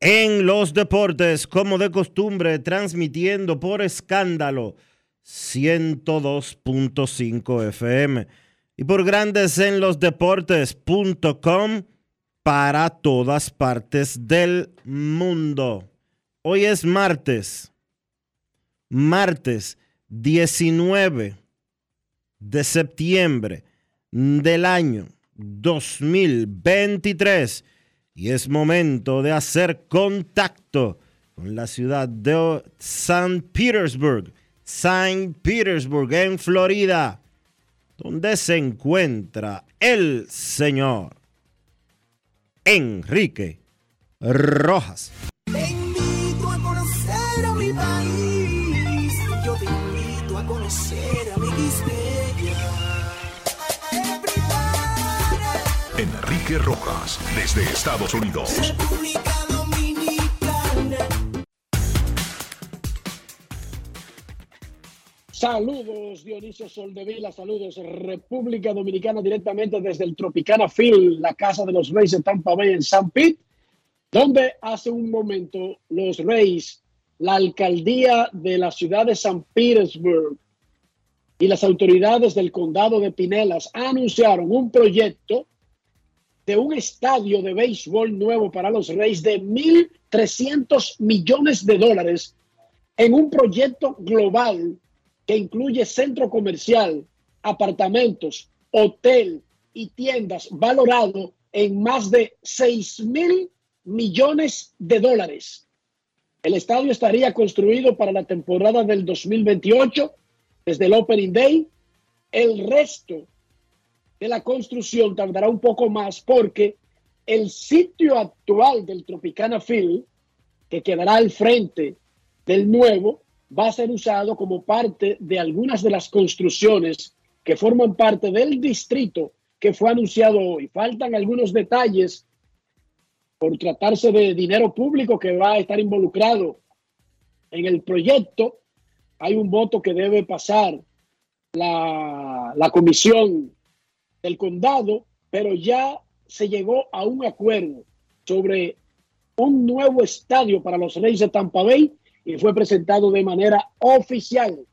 en los Deportes, como de costumbre, transmitiendo por escándalo 102.5 FM y por Grandes en los Deportes.com para todas partes del mundo. Hoy es martes, martes 19 de septiembre del año 2023 y es momento de hacer contacto con la ciudad de San Petersburg, Saint Petersburg en Florida, donde se encuentra el señor Enrique Rojas. Enrique Rojas, desde Estados Unidos. República Dominicana. Saludos Dionisio Soldevila, saludos República Dominicana directamente desde el Tropicana Field, la casa de los Reyes de Tampa Bay en San Pete, donde hace un momento los Reyes, la alcaldía de la ciudad de San Petersburg y las autoridades del condado de Pinelas anunciaron un proyecto de un estadio de béisbol nuevo para los Reyes de 1.300 millones de dólares en un proyecto global que incluye centro comercial, apartamentos, hotel y tiendas valorado en más de 6 mil millones de dólares. El estadio estaría construido para la temporada del 2028 desde el Opening Day. El resto de la construcción tardará un poco más porque el sitio actual del Tropicana Field, que quedará al frente del nuevo, va a ser usado como parte de algunas de las construcciones que forman parte del distrito que fue anunciado hoy. Faltan algunos detalles por tratarse de dinero público que va a estar involucrado en el proyecto. Hay un voto que debe pasar la, la comisión del condado, pero ya se llegó a un acuerdo sobre un nuevo estadio para los Reyes de Tampa Bay y fue presentado de manera oficial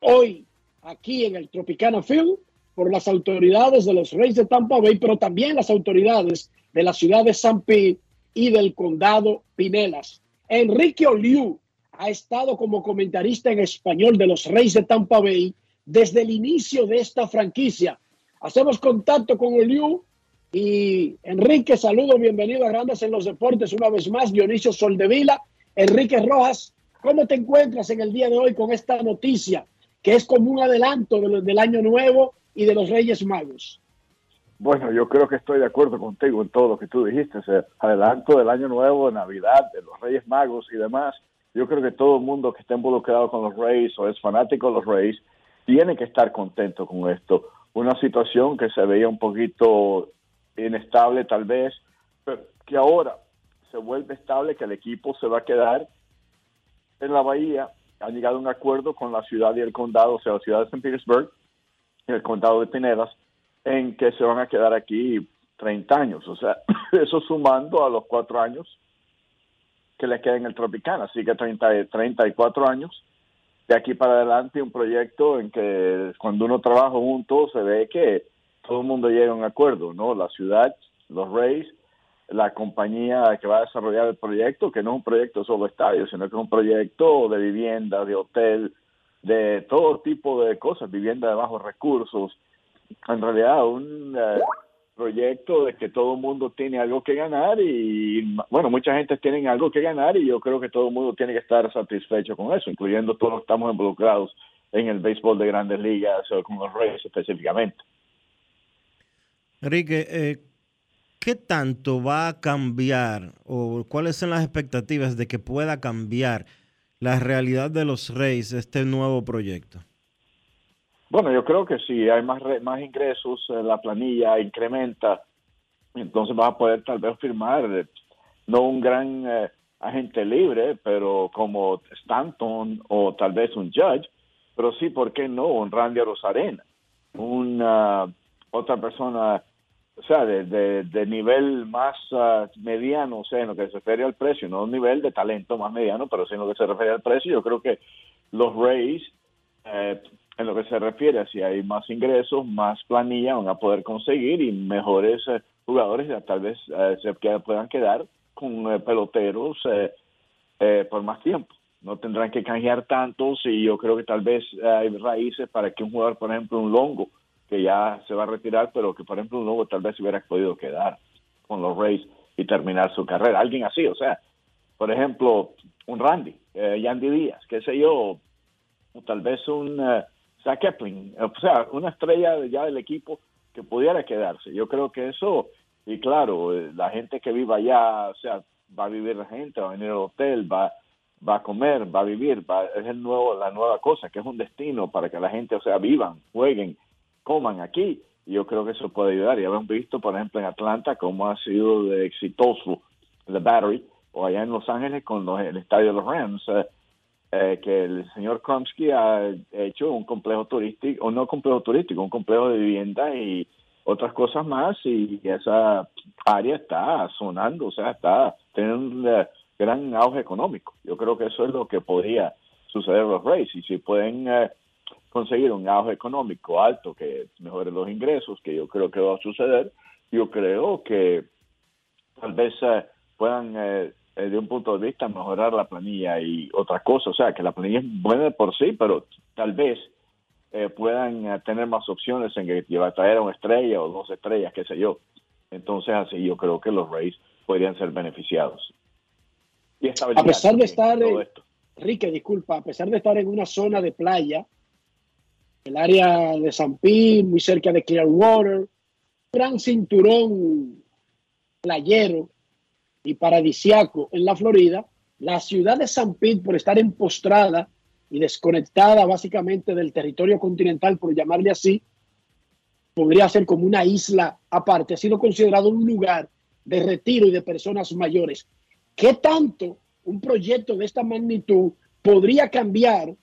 hoy aquí en el Tropicana Field por las autoridades de los Reyes de Tampa Bay, pero también las autoridades de la ciudad de San Pete y del condado Pinelas. Enrique Oliu ha estado como comentarista en español de los Reyes de Tampa Bay desde el inicio de esta franquicia. Hacemos contacto con Oliu y Enrique, saludo, bienvenido a Grandes en los Deportes una vez más. Dionisio Soldevila, Enrique Rojas, ¿cómo te encuentras en el día de hoy con esta noticia que es como un adelanto del año nuevo y de los Reyes Magos. Bueno, yo creo que estoy de acuerdo contigo en todo lo que tú dijiste. O adelanto del Año Nuevo, de Navidad, de los Reyes Magos y demás. Yo creo que todo el mundo que esté involucrado con los Reyes o es fanático de los Reyes tiene que estar contento con esto. Una situación que se veía un poquito inestable tal vez, pero que ahora se vuelve estable, que el equipo se va a quedar en la bahía. Han llegado a un acuerdo con la ciudad y el condado, o sea, la ciudad de St. Petersburg y el condado de Pinedas, en que se van a quedar aquí 30 años. O sea, eso sumando a los cuatro años que le queda en el Tropicana. Así que 30, 34 años de aquí para adelante un proyecto en que cuando uno trabaja junto se ve que todo el mundo llega a un acuerdo, ¿no? La ciudad, los Rays, la compañía que va a desarrollar el proyecto, que no es un proyecto solo estadio, sino que es un proyecto de vivienda, de hotel, de todo tipo de cosas, vivienda de bajos recursos, en realidad un eh, proyecto de que todo el mundo tiene algo que ganar y bueno, mucha gente tiene algo que ganar y yo creo que todo el mundo tiene que estar satisfecho con eso, incluyendo todos los que estamos involucrados en el béisbol de grandes ligas o con los Reyes específicamente. Enrique, eh, ¿qué tanto va a cambiar o cuáles son las expectativas de que pueda cambiar la realidad de los Reyes este nuevo proyecto? Bueno, yo creo que si hay más, más ingresos, eh, la planilla incrementa, entonces vas a poder tal vez firmar, eh, no un gran eh, agente libre, pero como Stanton o tal vez un Judge, pero sí, ¿por qué no? Un Randy Rosarena, una otra persona, o sea, de, de, nivel más ah, mediano, o sea, en lo que se refiere al precio, no un nivel de talento más mediano, pero sí en lo que se refiere al precio, yo creo que los Rays en lo que se refiere si hay más ingresos, más planilla van a poder conseguir y mejores eh, jugadores ya tal vez eh, se puedan quedar con eh, peloteros por más tiempo. No tendrán que canjear tantos y yo creo que tal vez hay raíces para que un jugador, por ejemplo, un Longo, que ya se va a retirar, pero que por ejemplo un Longo tal vez hubiera podido quedar con los Rays y terminar su carrera. Alguien así, o sea, por ejemplo, un Randy, Yandy Díaz, qué sé yo, o tal vez un sea, Kepling, o sea, una estrella ya del equipo que pudiera quedarse. Yo creo que eso, y claro, eh, la gente que viva allá, o sea, va a vivir la gente, va a venir al hotel, va, va a comer, va a vivir, es el nuevo, la nueva cosa, que es un destino para que la gente, o sea, vivan, jueguen, coman aquí. Y yo creo que eso puede ayudar. Y hemos visto, por ejemplo, en Atlanta cómo ha sido de exitoso The Battery, o allá en Los Ángeles con el estadio de los Rams. Eh, eh, que el señor Kromsky ha hecho un complejo turístico, o no complejo turístico, un complejo de vivienda y otras cosas más y esa área está sonando, o sea, está teniendo un eh, gran auge económico. Yo creo que eso es lo que podría suceder los Rays y si pueden eh, conseguir un auge económico alto que mejore los ingresos, que yo creo que va a suceder, yo creo que tal vez puedan eh, de un punto de vista mejorar la planilla y otra cosa. O sea, que la planilla es buena por sí, pero tal vez eh, puedan eh, tener más opciones en que va a traer una estrella o dos estrellas, qué sé yo. Entonces, así yo creo que los Rays podrían ser beneficiados. Y a pesar de estar, Rique, disculpa, a pesar de estar en una zona de playa, el área de San Pete, muy cerca de Clearwater, gran cinturón playero, y paradisiaco en la Florida, la ciudad de San Pete, por estar empostrada y desconectada básicamente del territorio continental, por llamarle así, podría ser como una isla aparte. Ha sido considerado un lugar de retiro y de personas mayores. ¿Qué tanto un proyecto de esta magnitud podría cambiar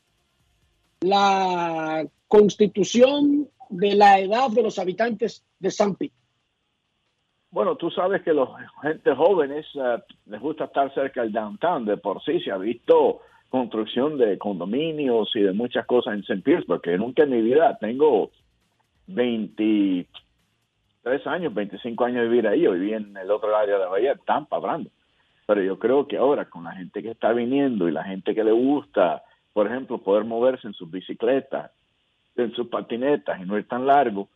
la constitución de la edad de los habitantes de San Pete? Bueno, tú sabes que los gente jóvenes eh, les gusta estar cerca del downtown. De por sí se ha visto construcción de condominios y de muchas cosas en St. Petersburg, que nunca en mi vida tengo 23 años, 25 años de vivir ahí. Yo viví en el otro área de la bahía, Tampa, hablando. Pero yo creo que ahora con la gente que está viniendo y la gente que le gusta, por ejemplo, poder moverse en sus bicicletas, en sus patinetas y no ir tan largo,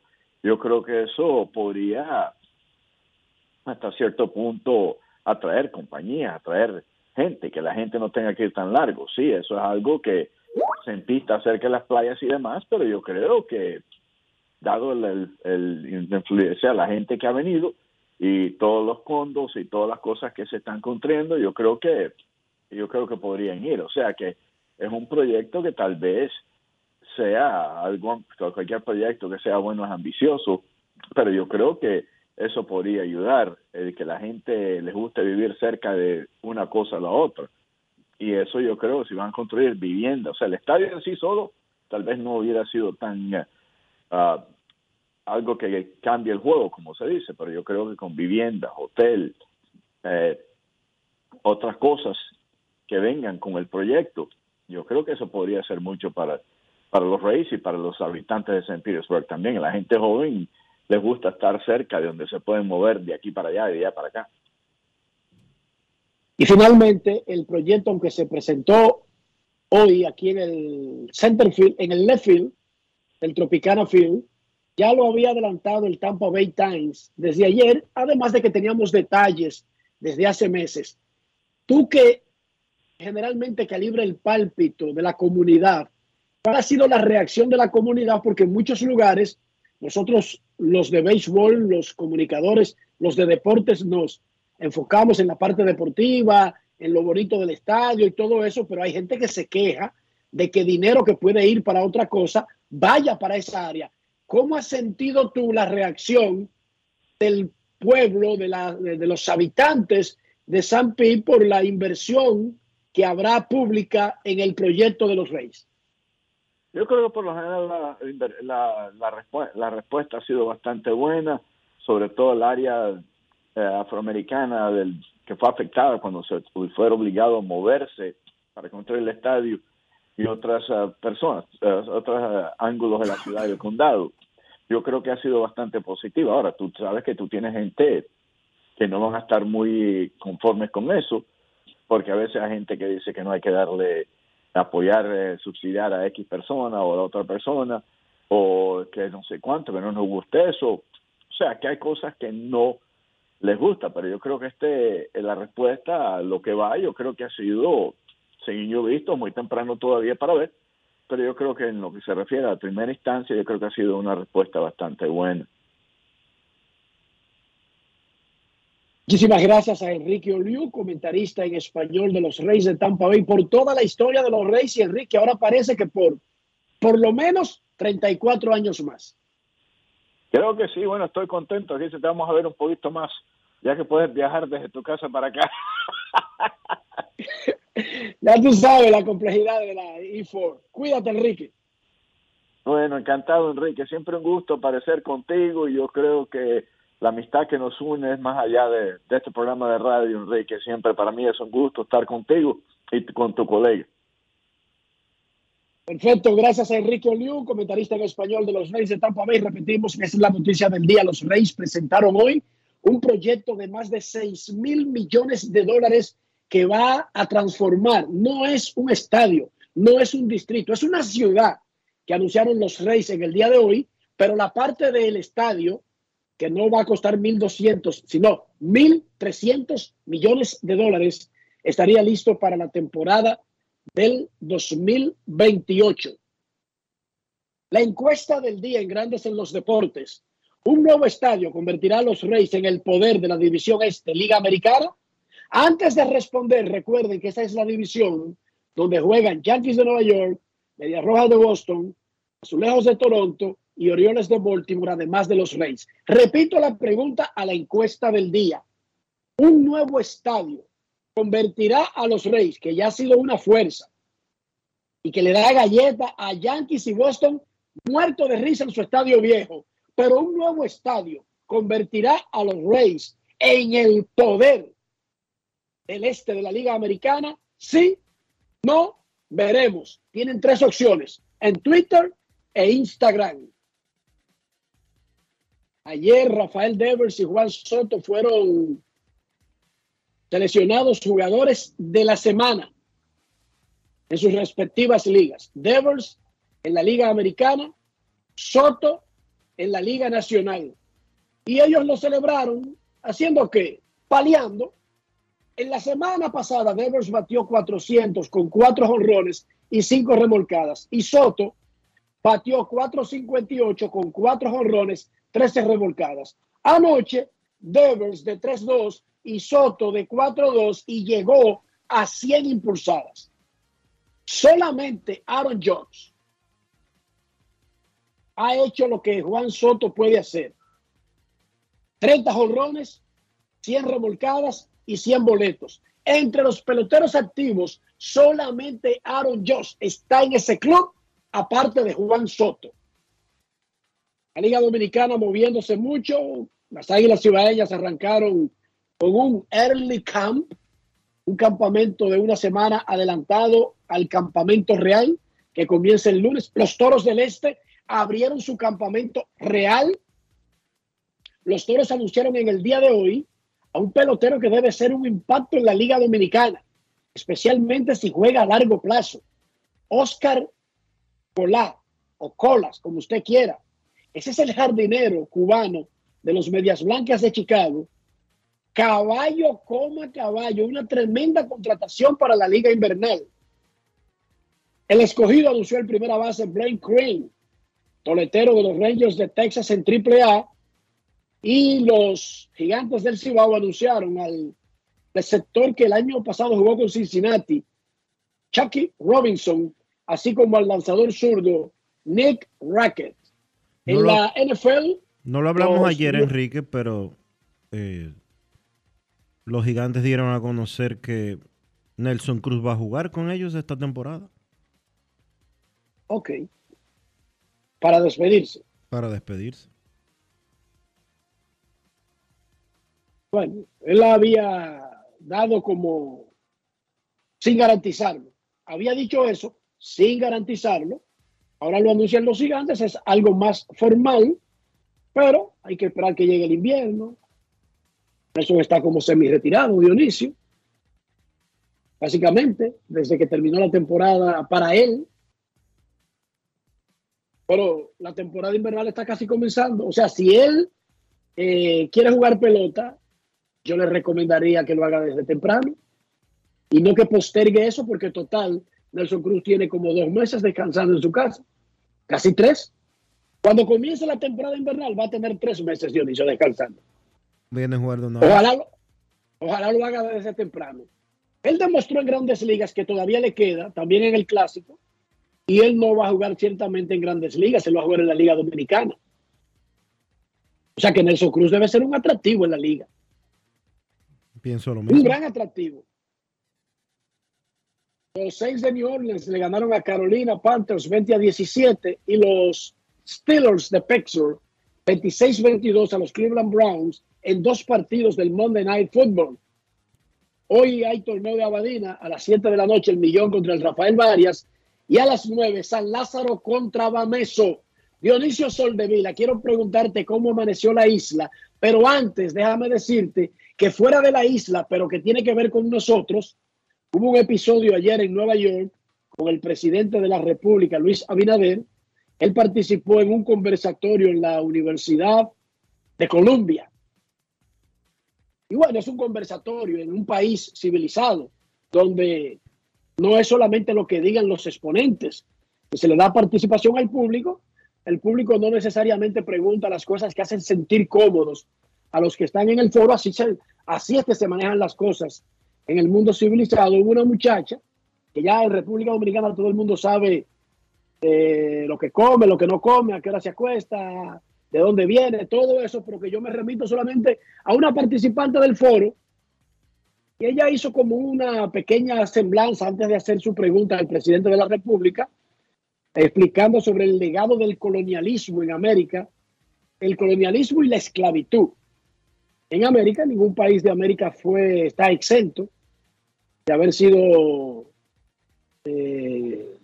yo creo que eso podría hasta cierto punto atraer compañías, atraer gente, que la gente no tenga que ir tan largo. Sí, eso es algo que en pista cerca de las playas y demás, pero yo creo que dado el, el, influencia la gente que ha venido y todos los fondos y todas las cosas que se están construyendo, yo creo que yo creo que podrían ir. O sea que es un proyecto que tal vez sea algo, cualquier proyecto que sea bueno es ambicioso, pero yo creo que eso podría ayudar, el que la gente les guste vivir cerca de una cosa a la otra. Y eso yo creo, si van a construir viviendas, o sea, el estadio en sí solo tal vez no hubiera sido tan uh, algo que cambie el juego, como se dice, pero yo creo que con viviendas, hotel, eh, otras cosas que vengan con el proyecto, yo creo que eso podría ser mucho para, para los Reyes y para los habitantes de St. Petersburg también. La gente joven les gusta estar cerca de donde se pueden mover de aquí para allá y de allá para acá. Y finalmente, el proyecto, aunque se presentó hoy aquí en el center field, en el left field, el Tropicana Field, ya lo había adelantado el Tampa Bay Times desde ayer, además de que teníamos detalles desde hace meses. Tú que generalmente calibra el pálpito de la comunidad, ¿cuál ha sido la reacción de la comunidad? Porque en muchos lugares nosotros, los de béisbol, los comunicadores, los de deportes, nos enfocamos en la parte deportiva, en lo bonito del estadio y todo eso, pero hay gente que se queja de que dinero que puede ir para otra cosa vaya para esa área. ¿Cómo has sentido tú la reacción del pueblo, de, la, de, los habitantes de San Pi por la inversión que habrá pública en el proyecto de los Reyes? Yo creo que por lo general la, la, la, respuesta ha sido bastante buena, sobre todo el área eh, afroamericana del, que fue afectada cuando se fue obligado a moverse para construir el estadio y otras eh, personas, uh, otros ángulos de la ciudad y del condado. Yo creo que ha sido bastante positivo. Ahora, tú sabes que tú tienes gente que no van a estar muy conformes con eso, porque a veces hay gente que dice que no hay que darle, apoyar, subsidiar a X persona o a otra persona, o que no sé cuánto, que no nos guste eso. O sea, que hay cosas que no les gusta, pero yo creo que este la respuesta a lo que va, yo creo que ha sido, según yo visto, muy temprano todavía para ver, pero yo creo que en lo que se refiere a la primera instancia, yo creo que ha sido una respuesta bastante buena. Muchísimas gracias a Enrique Oliu, comentarista en español de los Reyes de Tampa Bay, por toda la historia de los Reyes y Enrique, ahora parece que por por lo menos 34 años más. Creo que sí, bueno, estoy contento. Aquí te vamos a ver un poquito más, ya que puedes viajar desde tu casa para acá. ya tú sabes la complejidad de la E4. Cuídate, Enrique. Bueno, encantado, Enrique. Siempre un gusto aparecer contigo y yo creo que la amistad que nos une es más allá de, de este programa de radio, Enrique. Siempre para mí es un gusto estar contigo y con tu colega. Perfecto, gracias a Enrique Oliu, comentarista en español de los Reyes de Tampa Bay. Repetimos que es la noticia del día. Los Reyes presentaron hoy un proyecto de más de 6 mil millones de dólares que va a transformar. No es un estadio, no es un distrito, es una ciudad que anunciaron los Reyes en el día de hoy, pero la parte del estadio, que no va a costar 1.200, sino 1.300 millones de dólares, estaría listo para la temporada del 2028. La encuesta del día en Grandes en los Deportes. ¿Un nuevo estadio convertirá a los Reyes en el poder de la división este, Liga Americana? Antes de responder, recuerden que esa es la división donde juegan Yankees de Nueva York, Media Roja de Boston, Azulejos de Toronto y Orioles de Baltimore, además de los Reyes. Repito la pregunta a la encuesta del día. ¿Un nuevo estadio convertirá a los Reyes, que ya ha sido una fuerza y que le da galleta a Yankees y Boston, muerto de risa en su estadio viejo. Pero un nuevo estadio convertirá a los Reyes en el poder del este de la Liga Americana. Sí, no, veremos. Tienen tres opciones en Twitter e Instagram. Ayer Rafael Devers y Juan Soto fueron seleccionados jugadores de la semana en sus respectivas ligas. Devers en la Liga Americana, Soto en la Liga Nacional. Y ellos lo celebraron haciendo qué? Paliando. En la semana pasada, Devers batió 400 con cuatro honrones y 5 remolcadas. Y Soto pateó 4.58 con 4 jonrones, 13 remolcadas. Anoche, Devers de 3-2 y Soto de 4-2 y llegó a 100 impulsadas. Solamente Aaron Jones ha hecho lo que Juan Soto puede hacer. 30 jonrones, 100 remolcadas y 100 boletos. Entre los peloteros activos, solamente Aaron Josh está en ese club, aparte de Juan Soto. La Liga Dominicana moviéndose mucho. Las Águilas Cibaeñas arrancaron con un early camp, un campamento de una semana adelantado al campamento real que comienza el lunes. Los Toros del Este abrieron su campamento real. Los Toros anunciaron en el día de hoy a un pelotero que debe ser un impacto en la Liga Dominicana, especialmente si juega a largo plazo. Oscar Colá o Colas, como usted quiera. Ese es el jardinero cubano de los Medias Blancas de Chicago. Caballo coma caballo, una tremenda contratación para la Liga Invernal. El escogido anunció el primera base Blaine Crane, toletero de los Rangers de Texas en AAA, y los gigantes del Cibao anunciaron al receptor que el año pasado jugó con Cincinnati, Chucky Robinson, así como al lanzador zurdo Nick Rackett. En la NFL. No lo hablamos ayer, Enrique, pero eh, los gigantes dieron a conocer que Nelson Cruz va a jugar con ellos esta temporada. Ok. Para despedirse. Para despedirse. Bueno, él había dado como sin garantizarlo. Había dicho eso sin garantizarlo. Ahora lo anuncian los gigantes, es algo más formal, pero hay que esperar que llegue el invierno. Eso está como semi-retirado, Dionisio. Básicamente, desde que terminó la temporada para él. Pero la temporada invernal está casi comenzando. O sea, si él eh, quiere jugar pelota, yo le recomendaría que lo haga desde temprano y no que postergue eso porque total, Nelson Cruz tiene como dos meses descansando en su casa, casi tres. Cuando comience la temporada invernal va a tener tres meses Dionisio descansando. Viene jugando ojalá, lo, ojalá lo haga desde temprano. Él demostró en grandes ligas que todavía le queda, también en el clásico, y él no va a jugar ciertamente en grandes ligas, él va a jugar en la Liga Dominicana. O sea que Nelson Cruz debe ser un atractivo en la liga. Pienso lo mismo. Un gran atractivo. Los seis de New Orleans le ganaron a Carolina Panthers 20 a 17 y los Steelers de Pittsburgh 26-22 a los Cleveland Browns en dos partidos del Monday Night Football. Hoy hay torneo de Abadina a las 7 de la noche, el millón contra el Rafael Varias y a las 9 San Lázaro contra Bameso. Dionisio Soldevila, quiero preguntarte cómo amaneció la isla, pero antes déjame decirte que fuera de la isla, pero que tiene que ver con nosotros, hubo un episodio ayer en Nueva York con el presidente de la República, Luis Abinader. Él participó en un conversatorio en la Universidad de Columbia. Y bueno, es un conversatorio en un país civilizado, donde no es solamente lo que digan los exponentes, se le da participación al público. El público no necesariamente pregunta las cosas que hacen sentir cómodos a los que están en el foro, así, así es que se manejan las cosas en el mundo civilizado. Hubo una muchacha que ya en República Dominicana todo el mundo sabe eh, lo que come, lo que no come, a qué hora se acuesta, de dónde viene, todo eso, pero que yo me remito solamente a una participante del foro y ella hizo como una pequeña semblanza antes de hacer su pregunta al presidente de la República, explicando sobre el legado del colonialismo en América, el colonialismo y la esclavitud en América. Ningún país de América fue, está exento de haber sido eh,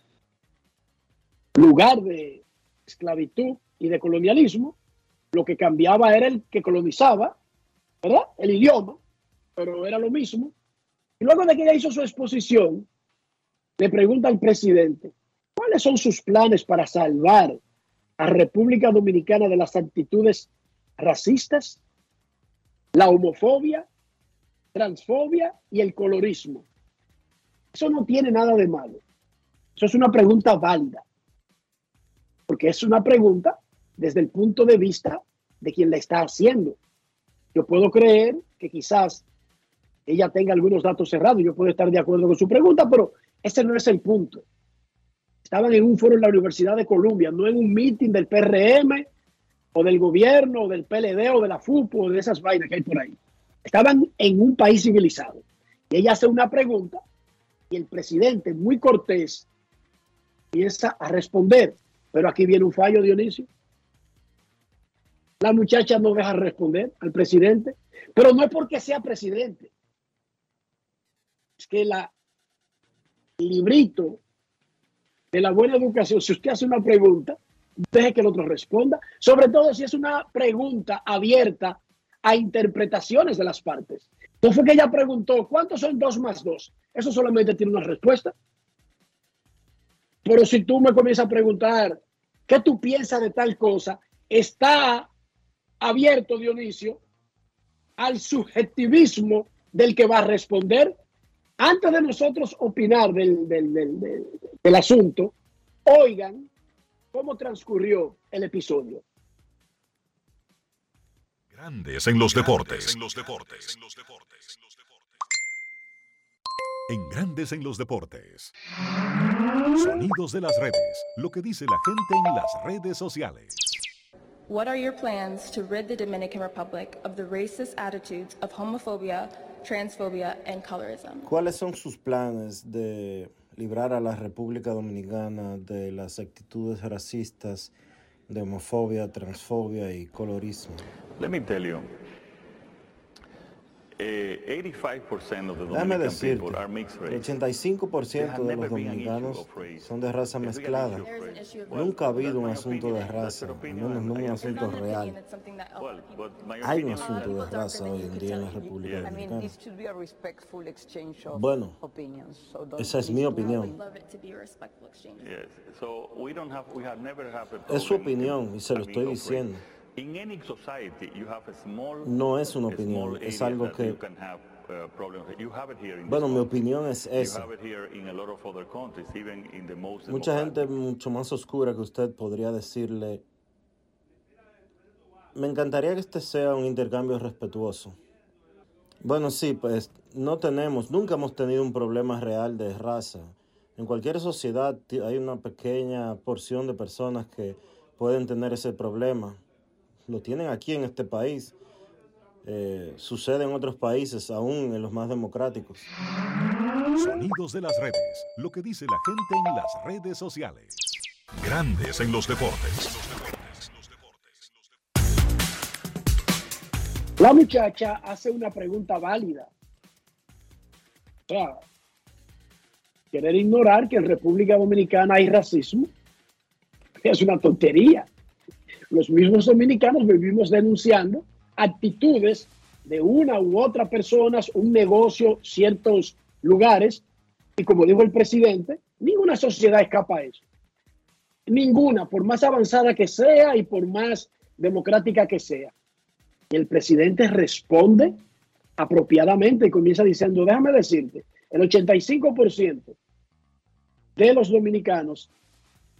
lugar de esclavitud y de colonialismo. Lo que cambiaba era el que colonizaba, ¿verdad? El idioma, pero era lo mismo. Y luego de que ella hizo su exposición, le pregunta al presidente, ¿cuáles son sus planes para salvar a República Dominicana de las actitudes racistas la homofobia, transfobia y el colorismo. Eso no tiene nada de malo. Eso es una pregunta válida, porque es una pregunta desde el punto de vista de quien la está haciendo. Yo puedo creer que quizás ella tenga algunos datos cerrados, yo puedo estar de acuerdo con su pregunta, pero ese no es el punto. Estaban en un foro en la Universidad de Columbia, no en un meeting del PRM o del gobierno o del PLD o de la FUPO o de esas vainas que hay por ahí. Estaban en un país civilizado. Y ella hace una pregunta y el presidente, muy cortés, empieza a responder. Pero aquí viene un fallo, Dionisio. La muchacha no deja responder al presidente, pero no es porque sea presidente. Es que la el librito de la buena educación, si usted hace una pregunta, deje que el otro responda, sobre todo si es una pregunta abierta a interpretaciones de las partes. No fue que ella preguntó, ¿cuántos son dos más dos? Eso solamente tiene una respuesta. Pero si tú me comienzas a preguntar, ¿qué tú piensas de tal cosa? Está abierto, Dionisio, al subjetivismo del que va a responder. Antes de nosotros opinar del, del, del, del asunto, oigan cómo transcurrió el episodio. Grandes en los deportes. En los deportes. En Grandes en los deportes. Sonidos de las redes. Lo que dice la gente en las redes sociales. What are your plans to rid the Dominican Republic of the racist attitudes of homophobia, transphobia, and colorism? ¿Cuáles son sus planes de librar a la República Dominicana de las actitudes racistas, de homofobia, transfobia y colorismo? Let me tell you, eh, 85% of the Déjame decirte, people are mixed el race. 85% de los dominicanos son de raza mezclada. Nunca ha habido un asunto de raza, al menos no un asunto real. Hay un asunto de raza hoy en día en la República Yeah. I mean, Dominicana. this should be a respectful exchange of Bueno, esa es mi opinión. Es su opinión y se lo estoy of diciendo. No es una opinión, es algo que- Bueno, mi opinión es esa. Mucha gente mucho más oscura que usted podría decirle, me encantaría que este sea un intercambio respetuoso. Bueno, sí, pues no tenemos, nunca hemos tenido un problema real de raza. En cualquier sociedad hay una pequeña porción de personas que pueden tener ese problema. Lo tienen aquí en este país. Eh, sucede en otros países, aún en los más democráticos. Sonidos de las redes. Lo que dice la gente en las redes sociales. Grandes en los deportes. La muchacha hace una pregunta válida. O sea, querer ignorar que en República Dominicana hay racismo es una tontería. Los mismos dominicanos vivimos denunciando actitudes de una u otra persona, un negocio, ciertos lugares, y como dijo el presidente, ninguna sociedad escapa a eso. Ninguna, por más avanzada que sea y por más democrática que sea. Y el presidente responde apropiadamente y comienza diciendo, déjame decirte, el 85% de los dominicanos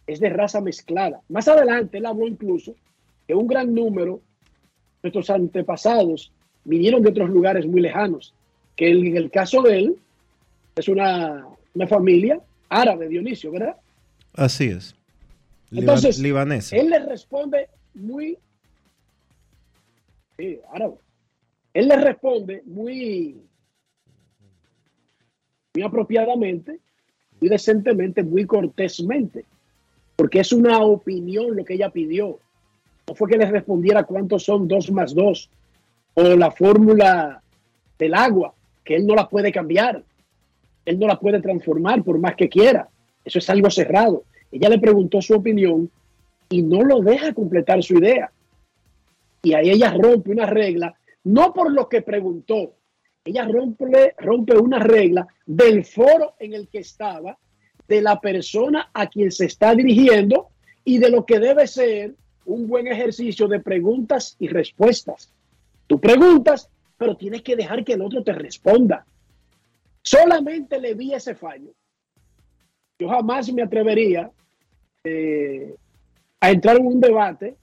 es de raza mezclada. Más adelante él habló incluso que un gran número de nuestros antepasados vinieron de otros lugares muy lejanos, que en el caso de él es una, una familia árabe, Dionisio, ¿verdad? Así es. Entonces, libanesa. Él le responde muy. Sí, árabe. Él le responde muy. Muy apropiadamente, muy decentemente, muy cortésmente. Porque es una opinión lo que ella pidió. No fue que le respondiera cuántos son dos más dos. O la fórmula del agua, que él no la puede cambiar. Él no la puede transformar por más que quiera. Eso es algo cerrado. Ella le preguntó su opinión y no lo deja completar su idea. Y ahí ella rompe una regla, no por lo que preguntó, ella rompe, rompe una regla del foro en el que estaba, de la persona a quien se está dirigiendo y de lo que debe ser un buen ejercicio de preguntas y respuestas. Tú preguntas, pero tienes que dejar que el otro te responda. Solamente le vi ese fallo Yo jamás me atrevería eh, a entrar en un debate,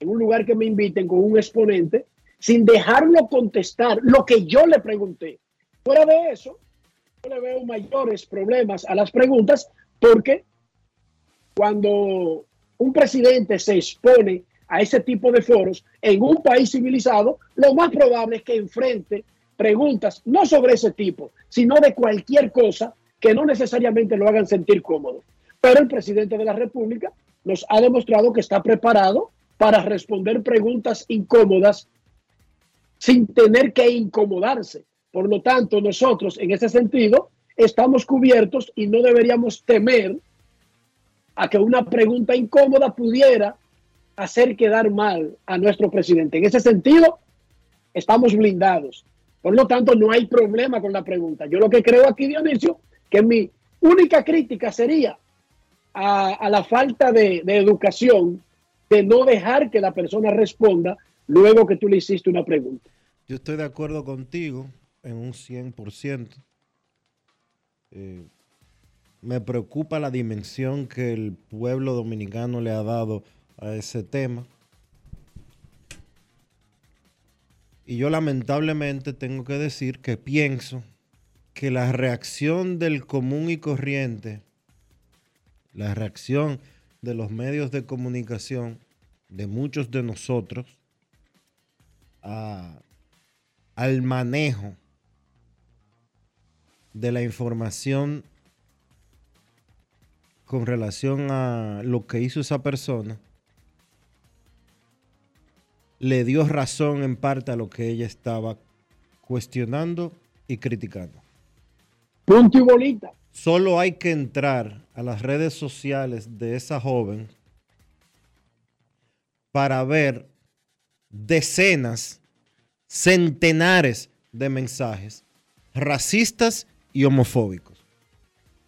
en un lugar que me inviten con un exponente, sin dejarlo contestar lo que yo le pregunté. Fuera de eso, yo le veo mayores problemas a las preguntas porque cuando un presidente se expone a ese tipo de foros en un país civilizado, lo más probable es que enfrente preguntas no sobre ese tipo, sino de cualquier cosa que no necesariamente lo hagan sentir cómodo. Pero el presidente de la República nos ha demostrado que está preparado para responder preguntas incómodas sin tener que incomodarse. Por lo tanto, nosotros en ese sentido estamos cubiertos y no deberíamos temer a que una pregunta incómoda pudiera hacer quedar mal a nuestro presidente. En ese sentido, estamos blindados. Por lo tanto, no hay problema con la pregunta. Yo lo que creo aquí, Dionisio, que mi única crítica sería a, la falta de, de educación de no dejar que la persona responda luego que tú le hiciste una pregunta. Yo estoy de acuerdo contigo en un 100%. Eh, me preocupa la dimensión que el pueblo dominicano le ha dado a ese tema. Y yo lamentablemente tengo que decir que pienso que la reacción del común y corriente, la reacción de los medios de comunicación, de muchos de nosotros, a- al manejo de la información con relación a lo que hizo esa persona, le dio razón en parte a lo que ella estaba cuestionando y criticando. Punto y bolita. Solo hay que entrar a las redes sociales de esa joven para ver decenas, centenares de mensajes racistas y homofóbicos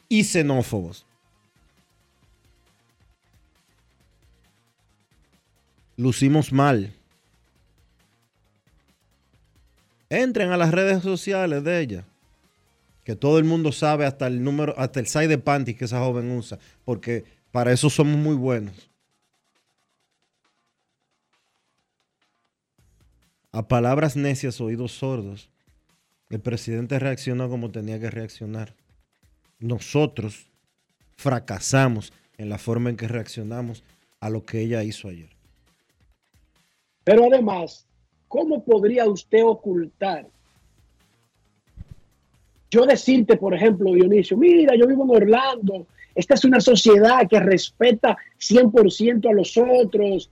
y xenófobos. Lucimos mal. Entren a las redes sociales de ella que todo el mundo sabe hasta el número, hasta el size de panties que esa joven usa, porque para eso somos muy buenos. A palabras necias, oídos sordos. El presidente reaccionó como tenía que reaccionar. Nosotros fracasamos en la forma en que reaccionamos a lo que ella hizo ayer. Pero además, ¿cómo podría usted ocultar? Yo decirte, por ejemplo, Dionisio, mira, yo vivo en Orlando, esta es una sociedad que respeta 100% a los otros.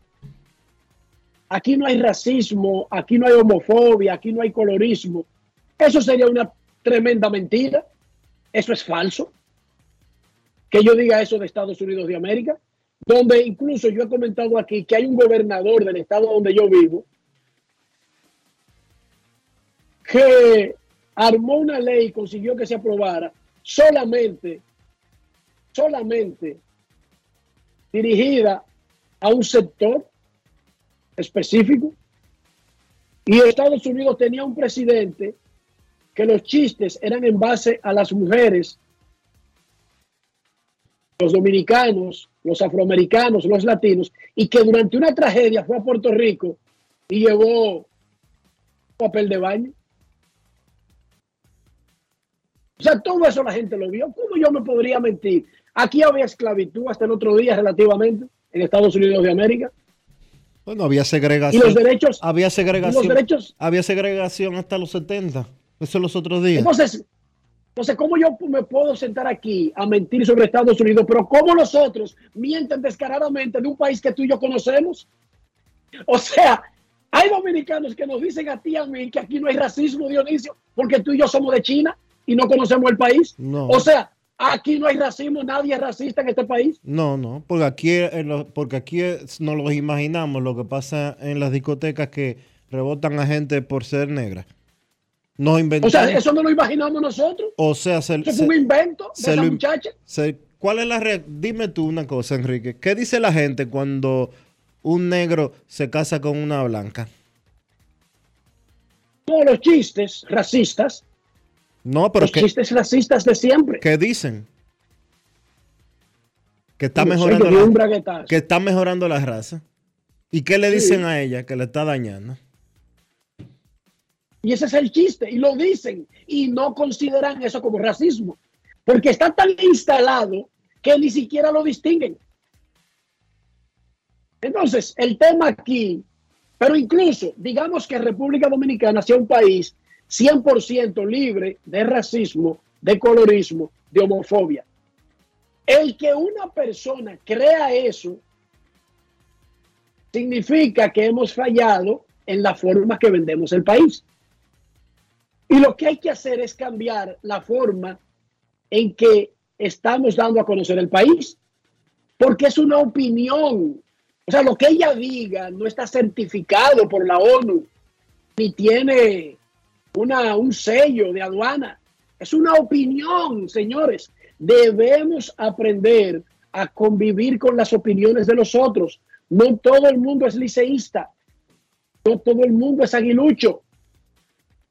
Aquí no hay racismo, aquí no hay homofobia, aquí no hay colorismo. Eso sería una tremenda mentira. Eso es falso. Que yo diga eso de Estados Unidos de América, donde incluso yo he comentado aquí que hay un gobernador del estado donde yo vivo que armó una ley y consiguió que se aprobara solamente, solamente dirigida a un sector específico. Y Estados Unidos tenía un presidente que los chistes eran en base a las mujeres, los dominicanos, los afroamericanos, los latinos, y que durante una tragedia fue a Puerto Rico y llevó papel de baño. O sea, todo eso la gente lo vio. ¿Cómo yo me podría mentir? Aquí había esclavitud hasta el otro día relativamente en Estados Unidos de América. Bueno, había Y segregación. los derechos, había y segregación. los derechos. Había segregación hasta los 70. Eso los otros días. Entonces, entonces, ¿cómo yo me puedo sentar aquí a mentir sobre Estados Unidos? Pero ¿cómo los otros mienten descaradamente de un país que tú y yo conocemos? O sea, hay dominicanos que nos dicen a ti y a mí que aquí no hay racismo, Dionisio, porque tú y yo somos de China y no conocemos el país. No. O sea, aquí no hay racismo, nadie es racista en este país. No, no, porque aquí, lo- porque aquí nos los imaginamos lo que pasa en las discotecas que rebotan a gente por ser negra. Nos O inventamos. sea, eso no lo imaginamos nosotros. o sea, se, Eso se- fue un invento de se esa lo- muchacha. se- ¿cuál es la rea- Dime tú una cosa, Enrique. ¿Qué dice la gente cuando un negro se casa con una blanca? Todos los chistes racistas, No, pero los ¿qué, chistes racistas de siempre. qué dicen? Que está No mejorando la, que está mejorando la raza. ¿Y qué le Sí. dicen a ella? Que le está dañando. Y ese es el chiste. Y lo dicen. Y no consideran eso como racismo. Porque está tan instalado que ni siquiera lo distinguen. Entonces, el tema aquí, pero incluso, digamos que República Dominicana sea un país 100% libre de racismo, de colorismo, de homofobia. El que una persona crea eso significa que hemos fallado en la forma que vendemos el país. Y lo que hay que hacer es cambiar la forma en que estamos dando a conocer el país, porque es una opinión. O sea, lo que ella diga no está certificado por la ONU, ni tiene una, un sello de aduana. Es una opinión, señores. Debemos aprender a convivir con las opiniones de los otros. No todo el mundo es liceísta. No todo el mundo es aguilucho.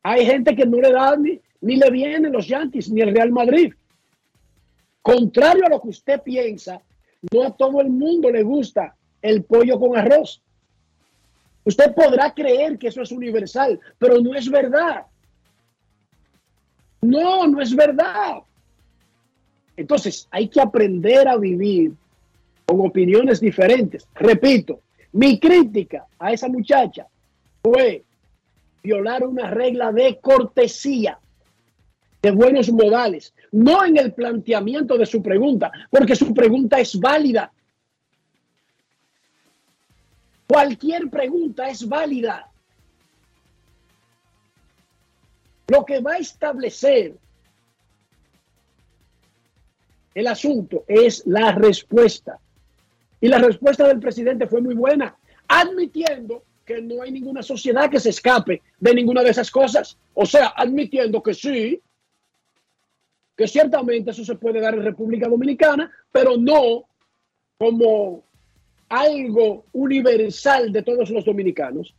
Hay gente que no le da ni, ni le vienen los Yankees ni el Real Madrid. Contrario a lo que usted piensa, no a todo el mundo le gusta el pollo con arroz. Usted podrá creer que eso es universal, pero no es verdad. No, no es verdad. Entonces, hay que aprender a vivir con opiniones diferentes. Repito, mi crítica a esa muchacha fue violar una regla de cortesía, de buenos modales, no en el planteamiento de su pregunta, porque su pregunta es válida. Cualquier pregunta es válida. Lo que va a establecer el asunto es la respuesta. Y la respuesta del presidente fue muy buena, admitiendo que no hay ninguna sociedad que se escape de ninguna de esas cosas. O sea, admitiendo que sí, que ciertamente eso se puede dar en República Dominicana, pero no como algo universal de todos los dominicanos.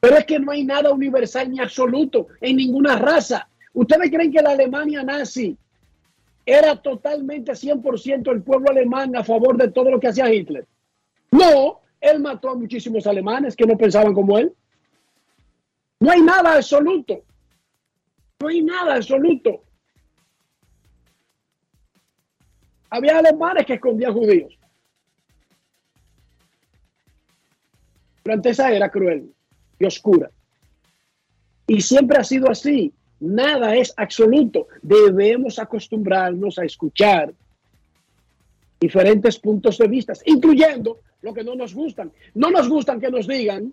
Pero es que no hay nada universal ni absoluto en ninguna raza. ¿Ustedes creen que la Alemania nazi era totalmente 100% el pueblo alemán a favor de todo lo que hacía Hitler? No, él mató a muchísimos alemanes que no pensaban como él. No hay nada absoluto. No hay nada absoluto. Había alemanes que escondían judíos. Durante esa era cruel y oscura. Y siempre ha sido así. Nada es absoluto. Debemos acostumbrarnos a escuchar diferentes puntos de vista, incluyendo lo que no nos gustan. No nos gustan que nos digan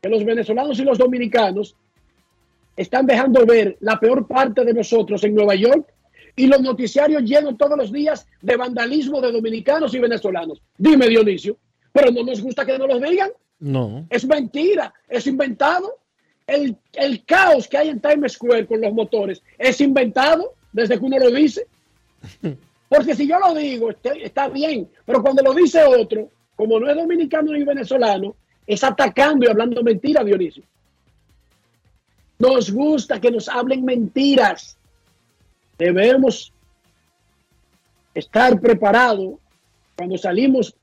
que los venezolanos y los dominicanos están dejando ver la peor parte de nosotros en Nueva York y los noticiarios llenos todos los días de vandalismo de dominicanos y venezolanos. Dime, Dionisio, pero no nos gusta que nos lo digan. No. Es mentira, es inventado. El, el, caos que hay en Times Square con los motores es inventado desde que uno lo dice. Porque si yo lo digo, está bien, pero cuando lo dice otro, como no es dominicano ni venezolano, es atacando y hablando mentiras, Dionisio. Nos gusta que nos hablen mentiras. Debemos estar preparados cuando salimos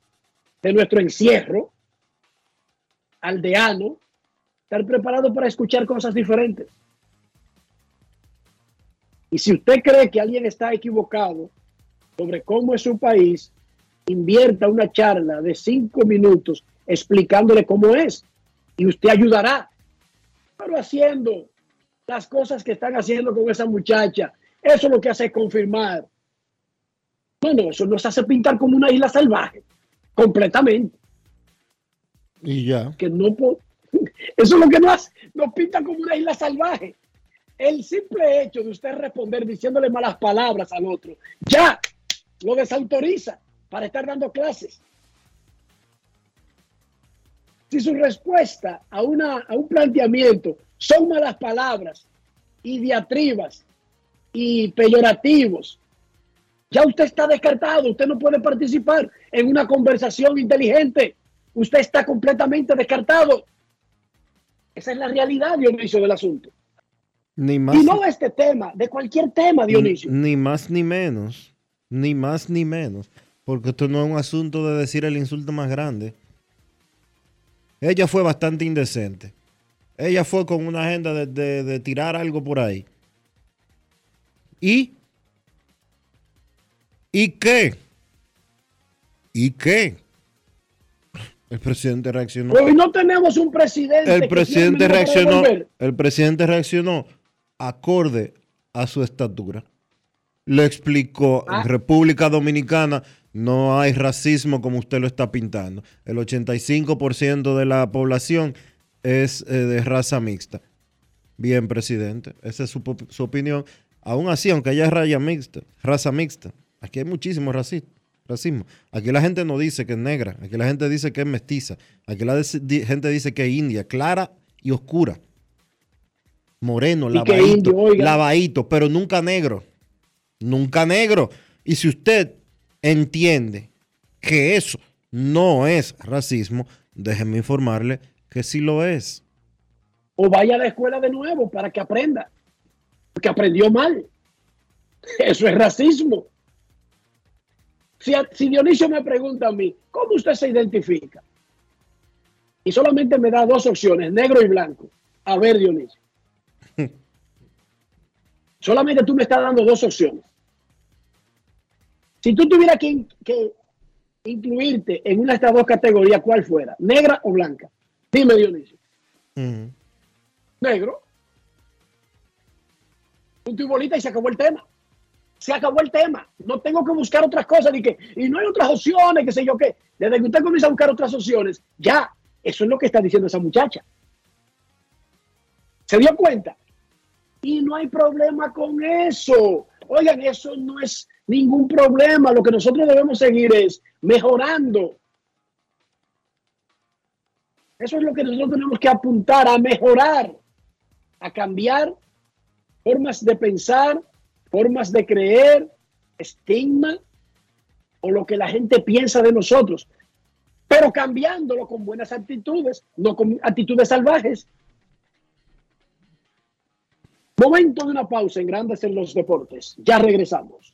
de nuestro encierro aldeano, estar preparado para escuchar cosas diferentes. Y si usted cree que alguien está equivocado sobre cómo es su país, invierta una charla de cinco minutos explicándole cómo es y usted ayudará. Pero haciendo las cosas que están haciendo con esa muchacha, eso lo que hace es confirmar. Bueno, eso nos hace pintar como una isla salvaje, completamente. Y ya. Que no eso es lo que nos nos pinta como una isla salvaje. El simple hecho de usted responder diciéndole malas palabras al otro, ya lo desautoriza para estar dando clases. Si su respuesta a, una, a un planteamiento son malas palabras y diatribas y peyorativos, ya usted está descartado, usted no puede participar en una conversación inteligente, usted está completamente descartado. Esa es la realidad, Dionisio, del asunto. Ni más, y no de este tema, de cualquier tema, Dionisio. Ni, ni más ni menos, ni más ni menos. Porque esto no es un asunto de decir el insulto más grande. Ella fue bastante indecente. Ella fue con una agenda de, de- de tirar algo por ahí. ¿Y? ¿Y qué? ¿Y qué? El presidente reaccionó. Hoy no tenemos un presidente. El presidente reaccionó. El presidente reaccionó acorde a su estatura. Le explicó, Ah. en República Dominicana no hay racismo como usted lo está pintando. El 85% de la población es eh, de raza mixta. Bien, presidente. Esa es su, su opinión. Aún así, aunque haya raya mixta, raza mixta, aquí hay muchísimo raci- racismo. Aquí la gente no dice que es negra, aquí la gente dice que es mestiza, aquí la gente dice que es india, clara y oscura. Moreno, lavadito, indio, lavadito, pero nunca negro. Nunca negro. Y si usted entiende que eso no es racismo, déjeme informarle que sí lo es. O vaya a la escuela de nuevo para que aprenda. Porque aprendió mal. Eso es racismo. Si, a- si Dionisio me pregunta a mí, ¿cómo usted se identifica? Y solamente me da dos opciones, negro y blanco. A ver, Dionisio. Solamente tú me estás dando dos opciones. Si tú tuvieras que, in- que incluirte en una de estas dos categorías, ¿cuál fuera? ¿Negra o blanca? Dime, Dionisio. Ujú. Negro. Punto y bolita y se acabó el tema. Se acabó el tema. No tengo que buscar otras cosas. Ni que, y no hay otras opciones, que sé yo qué. Desde que usted comienza a buscar otras opciones, ya, eso es lo que está diciendo esa muchacha. ¿Se dio cuenta? Y no hay problema con eso. Oigan, eso no es ningún problema. Lo que nosotros debemos seguir es mejorando. Eso es lo que nosotros tenemos que apuntar a mejorar, a cambiar formas de pensar, formas de creer, estigma o lo que la gente piensa de nosotros, pero cambiándolo con buenas actitudes, no con actitudes salvajes. Momento de una pausa en Grandes en los Deportes. Ya regresamos.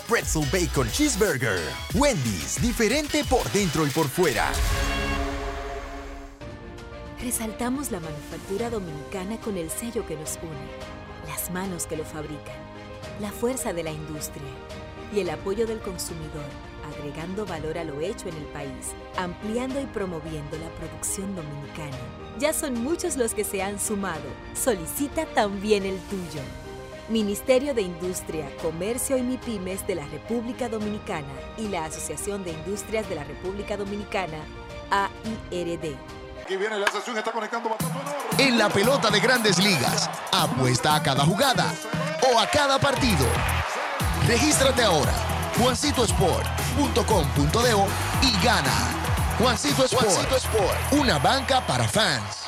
Pretzel Bacon Cheeseburger. Wendy's, diferente por dentro y por fuera. Resaltamos la manufactura dominicana con el sello que nos une, las manos que lo fabrican, la fuerza de la industria y el apoyo del consumidor, agregando valor a lo hecho en el país, ampliando y promoviendo la producción dominicana. Ya son muchos los que se han sumado. Solicita también el tuyo. Ministerio de Industria, Comercio y MIPIMES de la República Dominicana y la Asociación de Industrias de la República Dominicana, AIRD. Aquí viene la sesión, está conectando bastante En la pelota de grandes ligas, apuesta a cada jugada o a cada partido. Regístrate ahora, juancitosport.com.de y gana. Juancito Sport, Juancito Sport. una banca para fans.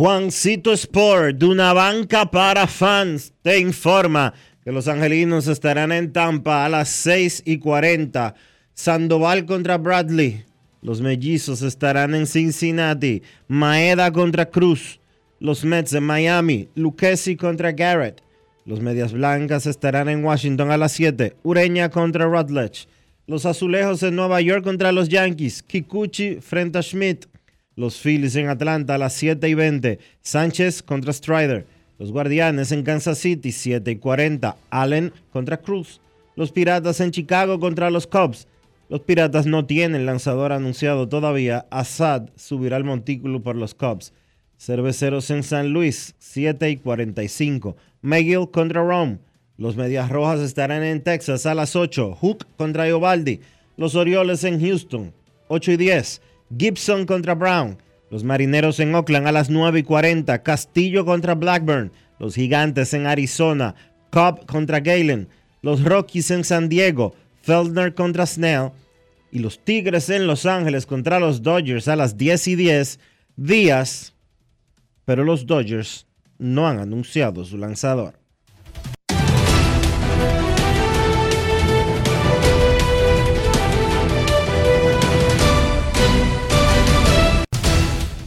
Juancito Sport, de una banca para fans, te informa que los angelinos estarán en Tampa a las 6 y 40. Sandoval contra Bradley. Los mellizos estarán en Cincinnati. Maeda contra Cruz. Los Mets en Miami. Lucchesi contra Garrett. Los Medias Blancas estarán en Washington a las 7. Ureña contra Rutledge. Los Azulejos en Nueva York contra los Yankees. Kikuchi frente a Schmidt. Los Phillies en Atlanta a las 7 y 20. Sánchez contra Strider. Los Guardianes en Kansas City 7 y 40. Allen contra Cruz. Los Piratas en Chicago contra los Cubs. Los Piratas no tienen lanzador anunciado todavía. Assad subirá al montículo por los Cubs. Cerveceros en San Luis 7 y 45. McGill contra Rome. Los Medias Rojas estarán en Texas a las 8. Hook contra Iovaldi. Los Orioles en Houston 8 y 10. Gibson contra Brown. Los Marineros en Oakland a las 9 y 40. Castillo contra Blackburn. Los Gigantes en Arizona. Cobb contra Galen. Los Rockies en San Diego. Feldner contra Snell. Y los Tigres en Los Ángeles contra los Dodgers a las 10 y 10. Días. Pero los Dodgers no han anunciado su lanzador.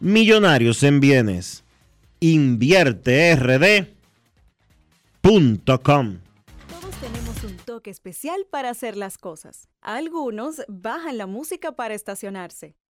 Millonarios en bienes. InvierteRD.com. Todos tenemos un toque especial para hacer las cosas. Algunos bajan la música para estacionarse.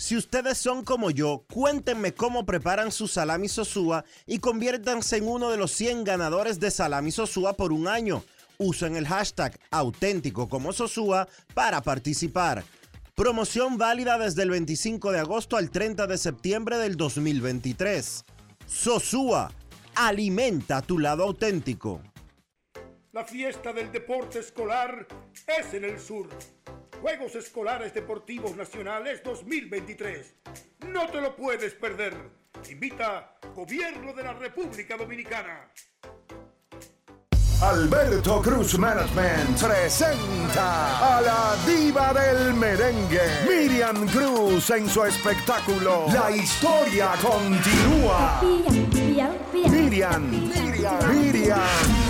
Si ustedes son como yo, cuéntenme cómo preparan su salami sosúa y conviértanse en uno de los 100 ganadores de salami sosúa por un año. Usen el hashtag auténtico como sosúa para participar. Promoción válida desde el 25 de agosto al 30 de septiembre del 2023. Sosúa, alimenta tu lado auténtico. La fiesta del deporte escolar es en el sur. Juegos Escolares Deportivos Nacionales 2023. No te lo puedes perder. Invita Gobierno de la República Dominicana. Alberto Cruz Management presenta a la diva del merengue, Miriam Cruz en su espectáculo La historia continúa. Miriam, Miriam, Miriam. Miriam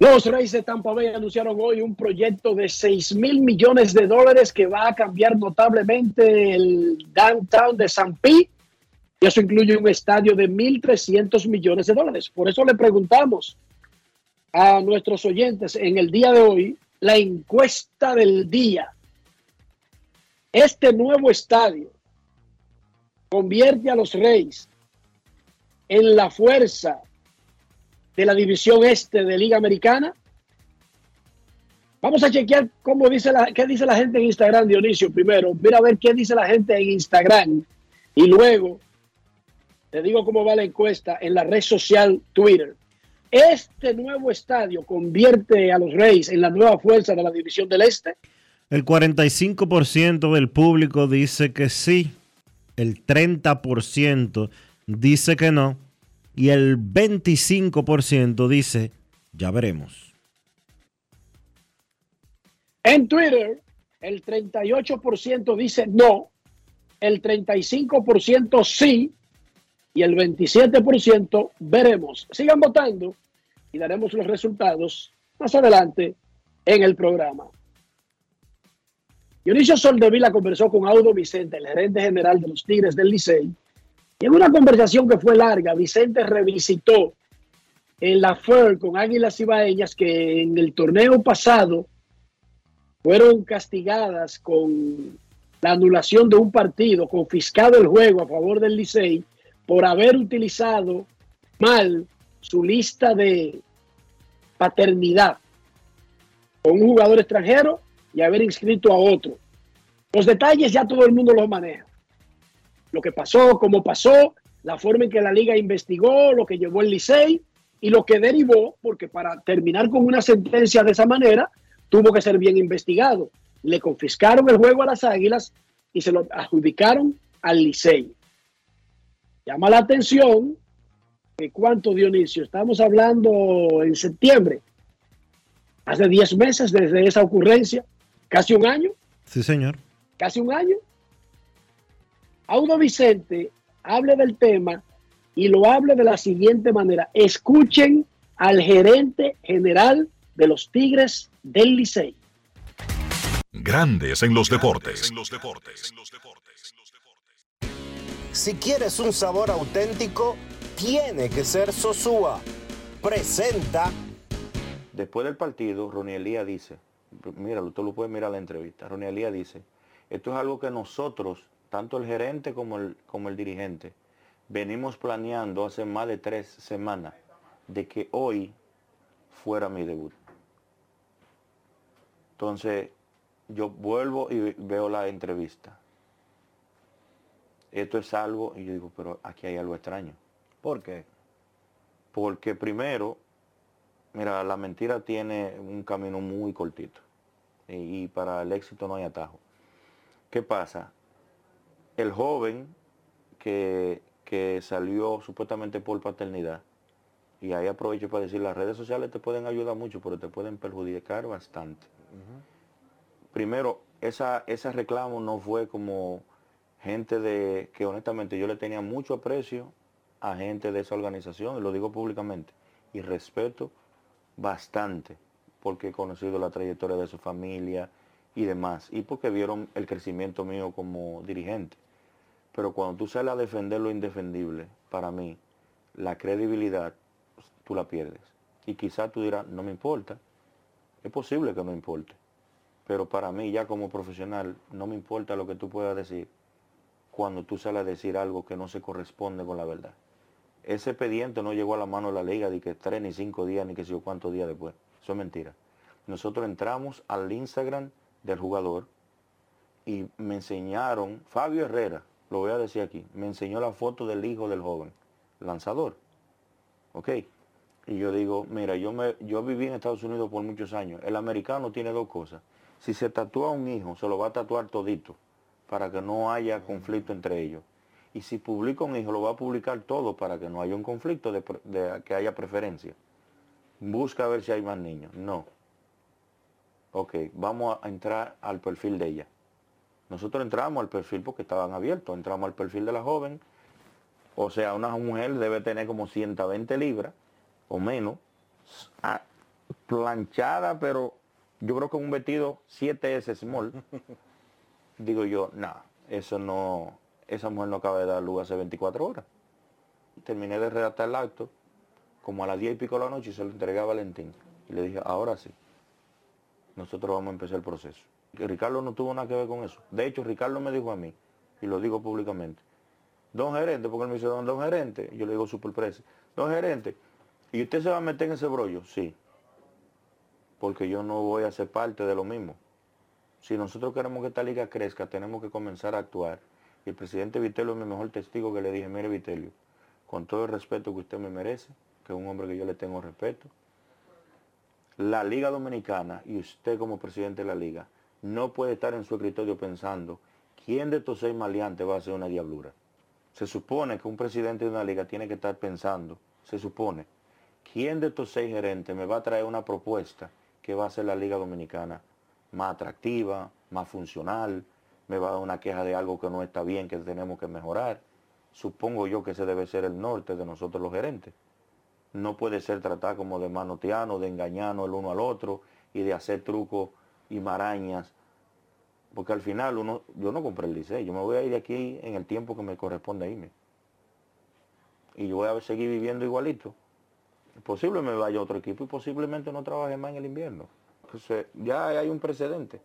Reyes de Tampa Bay anunciaron hoy un proyecto de 6 mil millones de dólares que va a cambiar notablemente el downtown de San Pete. Y eso incluye un estadio de 1.300 millones de dólares. Por eso le preguntamos a nuestros oyentes en el día de hoy la encuesta del día. Este nuevo estadio convierte a los Reyes en la fuerza de la división este de Liga Americana. Vamos a chequear cómo dice la, qué dice la gente en Instagram, Dionisio, primero. Mira a ver qué dice la gente en Instagram. Y luego te digo cómo va la encuesta en la red social Twitter. Este nuevo estadio convierte a los Reyes en la nueva fuerza de la División del Este. El 45% del público dice que sí, el 30% dice que no y el 25% dice ya veremos. En Twitter, el 38% dice no, el 35% sí y el 27% veremos. Sigan votando y daremos los resultados más adelante en el programa. Dionisio Soldevila conversó con Audo Vicente, el gerente general de los Tigres del Licey, y en una conversación que fue larga, Vicente revisitó en la FER con Águilas Ibaeñas que en el torneo pasado fueron castigadas con la anulación de un partido, confiscado el juego a favor del Licey por haber utilizado mal su lista de paternidad con un jugador extranjero y haber inscrito a otro. Los detalles ya todo el mundo los maneja. Lo que pasó, cómo pasó, la forma en que la liga investigó, lo que llevó el Licey y lo que derivó, porque para terminar con una sentencia de esa manera, tuvo que ser bien investigado. Le confiscaron el juego a las Águilas y se lo adjudicaron al Licey. Llama la atención que cuánto, Dionisio, estamos hablando en septiembre, hace 10 meses desde esa ocurrencia, casi un año. Sí, señor. Casi un año. Audo Vicente hable del tema y lo hable de la siguiente manera. Escuchen al gerente general de los Tigres del Licey. Grandes en los deportes. Si quieres un sabor auténtico, tiene que ser Sosúa. Presenta. Después del partido, Ronnie Elías dice, mira, tú lo puedes mirar la entrevista, Ronnie Elías dice, esto es algo que nosotros, tanto el gerente como el, como el dirigente, venimos planeando hace más de tres semanas de que hoy fuera mi debut. Entonces, yo vuelvo y veo la entrevista esto es algo, y yo digo, pero aquí hay algo extraño. ¿Por qué? Porque primero, mira, la mentira tiene un camino muy cortito y, para el éxito no hay atajo. ¿Qué pasa? El joven que, que salió supuestamente por paternidad, y ahí aprovecho para decir, las redes sociales te pueden ayudar mucho, pero te pueden perjudicar bastante. Primero, esa, ese reclamo no fue como gente de que honestamente yo le tenía mucho aprecio a gente de esa organización, y lo digo públicamente, y respeto bastante, porque he conocido la trayectoria de su familia y demás, y porque vieron el crecimiento mío como dirigente. Pero cuando tú sales a defender lo indefendible, para mí, la credibilidad, tú la pierdes. Y quizás tú dirás, no me importa. Es posible que no importe. Pero para mí, ya como profesional, no me importa lo que tú puedas decir, cuando tú sales a decir algo que no se corresponde con la verdad. Ese expediente no llegó a la mano de la liga de que tres ni cinco días ni que sé yo cuántos días después. Eso es mentira. Nosotros entramos al Instagram del jugador y me enseñaron, Fabio Herrera, lo voy a decir aquí, me enseñó la foto del hijo del joven, lanzador. ¿Ok? Y yo digo, mira, yo, me, yo viví en Estados Unidos por muchos años. El americano tiene dos cosas. Si se tatúa un hijo, se lo va a tatuar todito para que no haya conflicto entre ellos. Y si publica un hijo, lo va a publicar todo para que no haya un conflicto de, que haya preferencia. Busca a ver si hay más niños. No. Ok, vamos a entrar al perfil de ella. Nosotros entramos al perfil porque estaban abiertos. Entramos al perfil de la joven. O sea, una mujer debe tener como 120 libras o menos. planchada, pero yo creo que un vestido 7S small. Digo yo, no, eso no, esa mujer no acaba de dar luz hace 24 horas. Terminé de redactar el acto, como a las 10 y pico de la noche, y se lo entregué a Valentín. Y le dije, ahora sí, nosotros vamos a empezar el proceso. Ricardo no tuvo nada que ver con eso. De hecho, Ricardo me dijo a mí, y lo digo públicamente, don gerente, porque él me dice, don, gerente, yo le digo superpresa, don gerente, ¿y usted se va a meter en ese brollo? Sí, porque yo no voy a ser parte de lo mismo. Si nosotros queremos que esta liga crezca, tenemos que comenzar a actuar. Y el presidente Vitelio es mi mejor testigo que le dije, mire Vitelio, con todo el respeto que usted me merece, que es un hombre que yo le tengo respeto, la Liga Dominicana y usted como presidente de la Liga no puede estar en su escritorio pensando quién de estos seis maleantes va a hacer una diablura. Se supone que un presidente de una liga tiene que estar pensando, se supone, quién de estos seis gerentes me va a traer una propuesta que va a hacer la Liga Dominicana más atractiva, más funcional, me va a dar una queja de algo que no está bien, que tenemos que mejorar. Supongo yo que ese debe ser el norte de nosotros los gerentes no puede ser tratado como de manoteano, de engañarnos el uno al otro y de hacer trucos y marañas. Porque al final uno, yo no compré el liceo, yo me voy a ir de aquí en el tiempo que me corresponde irme. Y yo voy a seguir viviendo igualito. Posible me vaya otro equipo y posiblemente no trabaje más en el invierno. Entonces, ya hay un precedente.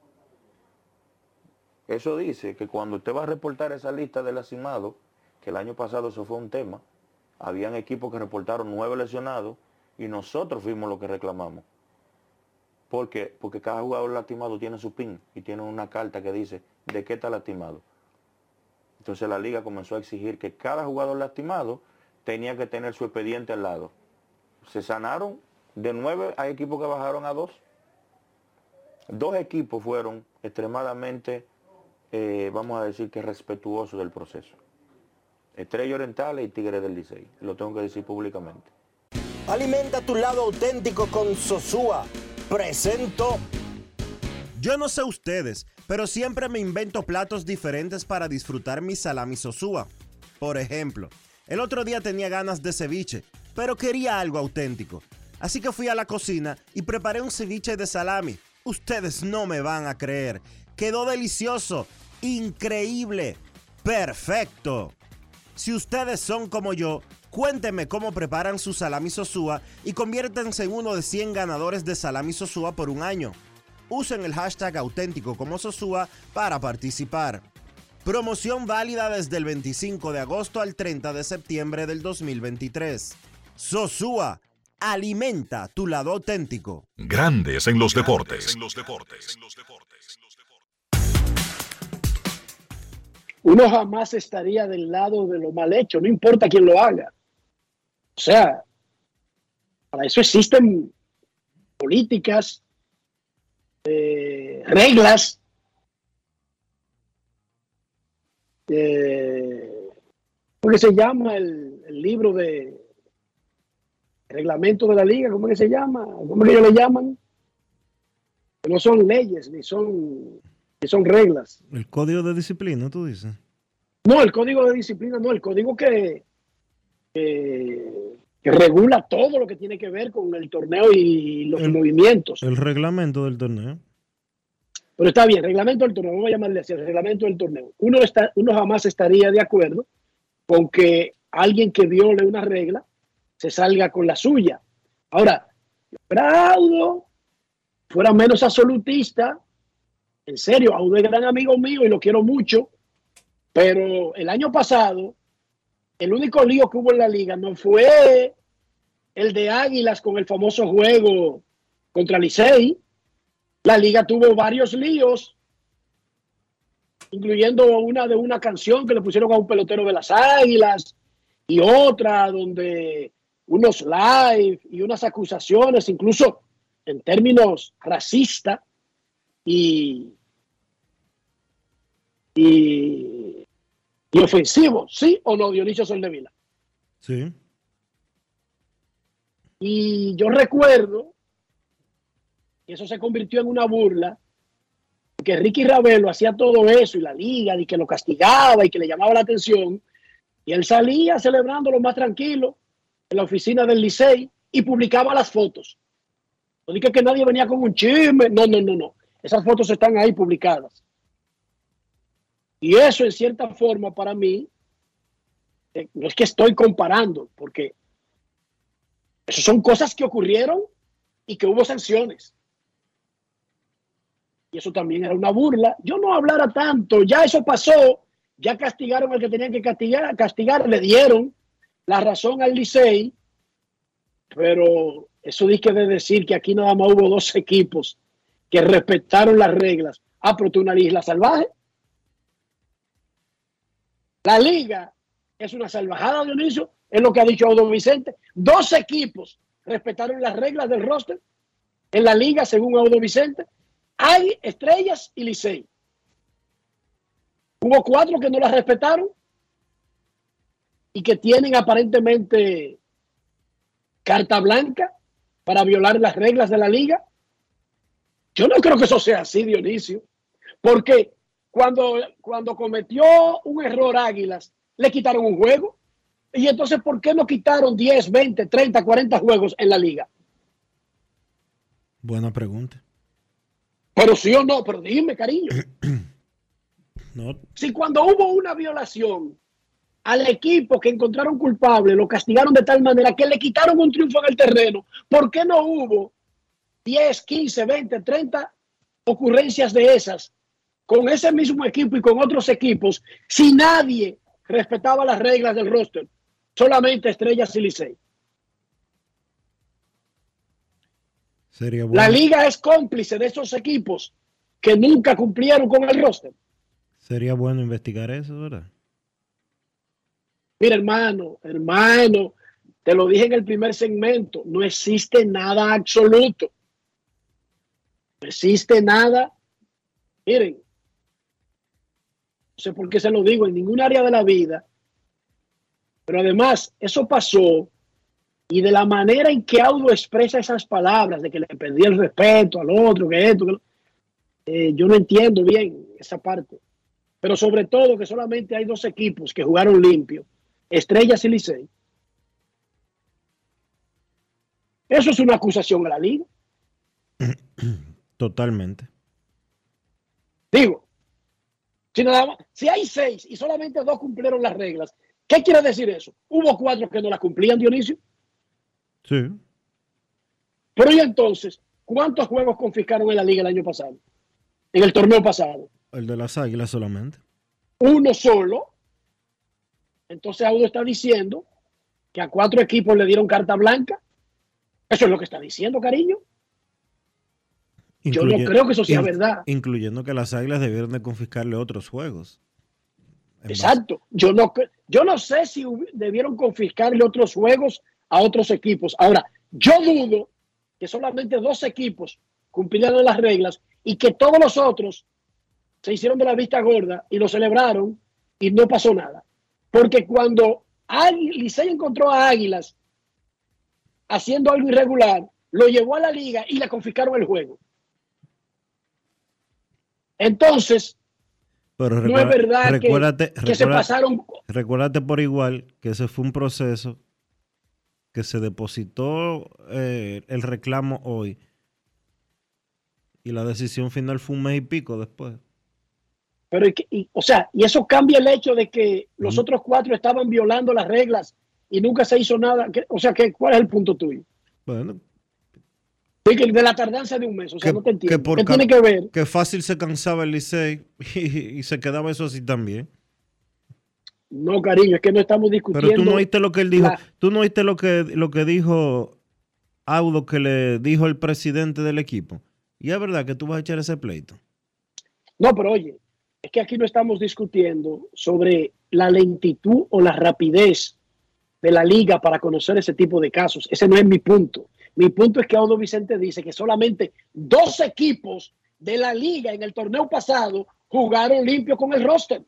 Eso dice que cuando usted va a reportar esa lista de lastimados, que el año pasado eso fue un tema, habían equipos que reportaron nueve lesionados y nosotros fuimos los que reclamamos. ¿Por qué? Porque cada jugador lastimado tiene su PIN y tiene una carta que dice de qué está lastimado. Entonces la liga comenzó a exigir que cada jugador lastimado tenía que tener su expediente al lado. Se sanaron, de nueve hay equipos que bajaron a dos. Dos equipos fueron extremadamente, eh, vamos a decir que respetuosos del proceso. Estrella Orientales y Tigres del Licey. Lo tengo que decir públicamente. Alimenta tu lado auténtico con Sosúa. Presento. Yo no sé ustedes, pero siempre me invento platos diferentes para disfrutar mi salami Sosúa. Por ejemplo, el otro día tenía ganas de ceviche, pero quería algo auténtico. Así que fui a la cocina y preparé un ceviche de salami. Ustedes no me van a creer. Quedó delicioso, increíble, perfecto. Si ustedes son como yo, cuéntenme cómo preparan su salami sosúa y conviértanse en uno de 100 ganadores de salami sosúa por un año. Usen el hashtag auténtico como sosúa para participar. Promoción válida desde el 25 de agosto al 30 de septiembre del 2023. Sosúa, alimenta tu lado auténtico. Grandes en los deportes. uno jamás estaría del lado de lo mal hecho, no importa quién lo haga. O sea, para eso existen políticas, eh, reglas, eh, ¿cómo que se llama el, el, libro de reglamento de la liga? ¿Cómo que se llama? ¿Cómo que ellos le llaman? Que no son leyes, ni son que son reglas. El código de disciplina, tú dices. No, el código de disciplina, no, el código que, que, regula todo lo que tiene que ver con el torneo y los movimientos. El reglamento del torneo. Pero está bien, reglamento del torneo, vamos a llamarle así, el reglamento del torneo. Uno, está, uno jamás estaría de acuerdo con que alguien que viole una regla se salga con la suya. Ahora, Prado fuera menos absolutista en serio, a un gran amigo mío y lo quiero mucho, pero el año pasado, el único lío que hubo en la liga no fue el de Águilas con el famoso juego contra Licey. La liga tuvo varios líos, incluyendo una de una canción que le pusieron a un pelotero de las Águilas y otra donde unos live y unas acusaciones, incluso en términos racistas y, y, ofensivo, ¿sí o no, Dionisio Soldevila? Sí. Y yo recuerdo que eso se convirtió en una burla, que Ricky Ravelo hacía todo eso y la liga, y que lo castigaba y que le llamaba la atención, y él salía celebrando lo más tranquilo en la oficina del Licey y publicaba las fotos No dije que nadie venía con un chisme. No, no, no, no. Esas fotos están ahí publicadas. Y eso, en cierta forma, para mí, eh, no es que estoy comparando, porque eso son cosas que ocurrieron y que hubo sanciones. Y eso también era una burla. Yo no hablara tanto, ya eso pasó, ya castigaron al que tenían que castigar, castigar le dieron la razón al Licey, pero eso dice de decir que aquí nada más hubo dos equipos que respetaron las reglas. Ah, pero tú salvaje. La liga es una salvajada, Dionisio, es lo que ha dicho Audo Vicente. Dos equipos respetaron las reglas del roster en la liga, según Audo Vicente. Hay estrellas y Licey. Hubo cuatro que no las respetaron y que tienen aparentemente carta blanca para violar las reglas de la liga. Yo no creo que eso sea así, Dionisio, porque cuando, cuando cometió un error Águilas, le quitaron un juego. Y entonces, ¿por qué no quitaron 10, 20, 30, 40 juegos en la liga? Buena pregunta. Pero sí o no, pero dime, cariño. no. Si cuando hubo una violación al equipo que encontraron culpable, lo castigaron de tal manera que le quitaron un triunfo en el terreno, ¿por qué no hubo 10, 15, 20, 30 ocurrencias de esas con ese mismo equipo y con otros equipos si nadie respetaba las reglas del roster? Solamente Estrellas y Licey. Sería bueno. La liga es cómplice de esos equipos que nunca cumplieron con el roster. Sería bueno investigar eso, ¿verdad? Mira, hermano, hermano, te lo dije en el primer segmento, no existe nada absoluto. No existe nada. Miren, sé por qué se lo digo, en ningún área de la vida. Pero además, eso pasó y de la manera en que Audo expresa esas palabras, de que le pedí el respeto al otro, que esto, que lo- eh, yo no entiendo bien esa parte. Pero sobre todo que solamente hay dos equipos que jugaron limpio, Estrellas y Licey. Eso es una acusación a la liga. Totalmente. Digo, si, nada más- si hay seis y solamente dos cumplieron las reglas, ¿qué quiere decir eso? Hubo cuatro que no las cumplían, Dionisio. Sí. Pero y entonces, ¿cuántos juegos confiscaron en la liga el año pasado? En el torneo pasado. El de las águilas solamente. Uno solo. Entonces Audo está diciendo que a cuatro equipos le dieron carta blanca. Eso es lo que está diciendo, cariño. Yo no creo que eso sea verdad. Incluyendo que las águilas debieron de confiscarle otros juegos. Exacto. Yo no, yo no sé si debieron confiscarle otros juegos a otros equipos. Ahora, yo dudo que solamente dos equipos cumplieran las reglas y que todos los otros se hicieron de la vista gorda y lo celebraron y no pasó nada. Porque cuando Licey encontró a Águilas haciendo algo irregular, lo llevó a la liga y le confiscaron el juego. Entonces, Pero no es verdad que- recuérdate, que, se pasaron Recuérdate por igual que ese fue un proceso que se depositó eh, el reclamo hoy y la decisión final fue un mes y pico después. Pero, y y- o sea, y eso cambia el hecho de que los otros cuatro estaban violando las reglas y nunca se hizo nada. O sea, que, ¿cuál es el punto tuyo? Bueno, De, la tardanza de un mes. O sea, que, no te entiendo. que por ¿Qué tiene que ver? que fácil se cansaba el Licey y, y se quedaba eso así también. No, cariño, es que no estamos discutiendo. Pero tú no oíste lo que él dijo. la- Tú no oíste lo que, lo que dijo Audo que le dijo el presidente del equipo. Y es verdad que tú vas a echar ese pleito. No, pero oye, es que aquí no estamos discutiendo sobre la lentitud o la rapidez de la liga para conocer ese tipo de casos. Ese no es mi punto. Mi punto es que Audo Vicente dice que solamente dos equipos de la liga en el torneo pasado jugaron limpio con el roster.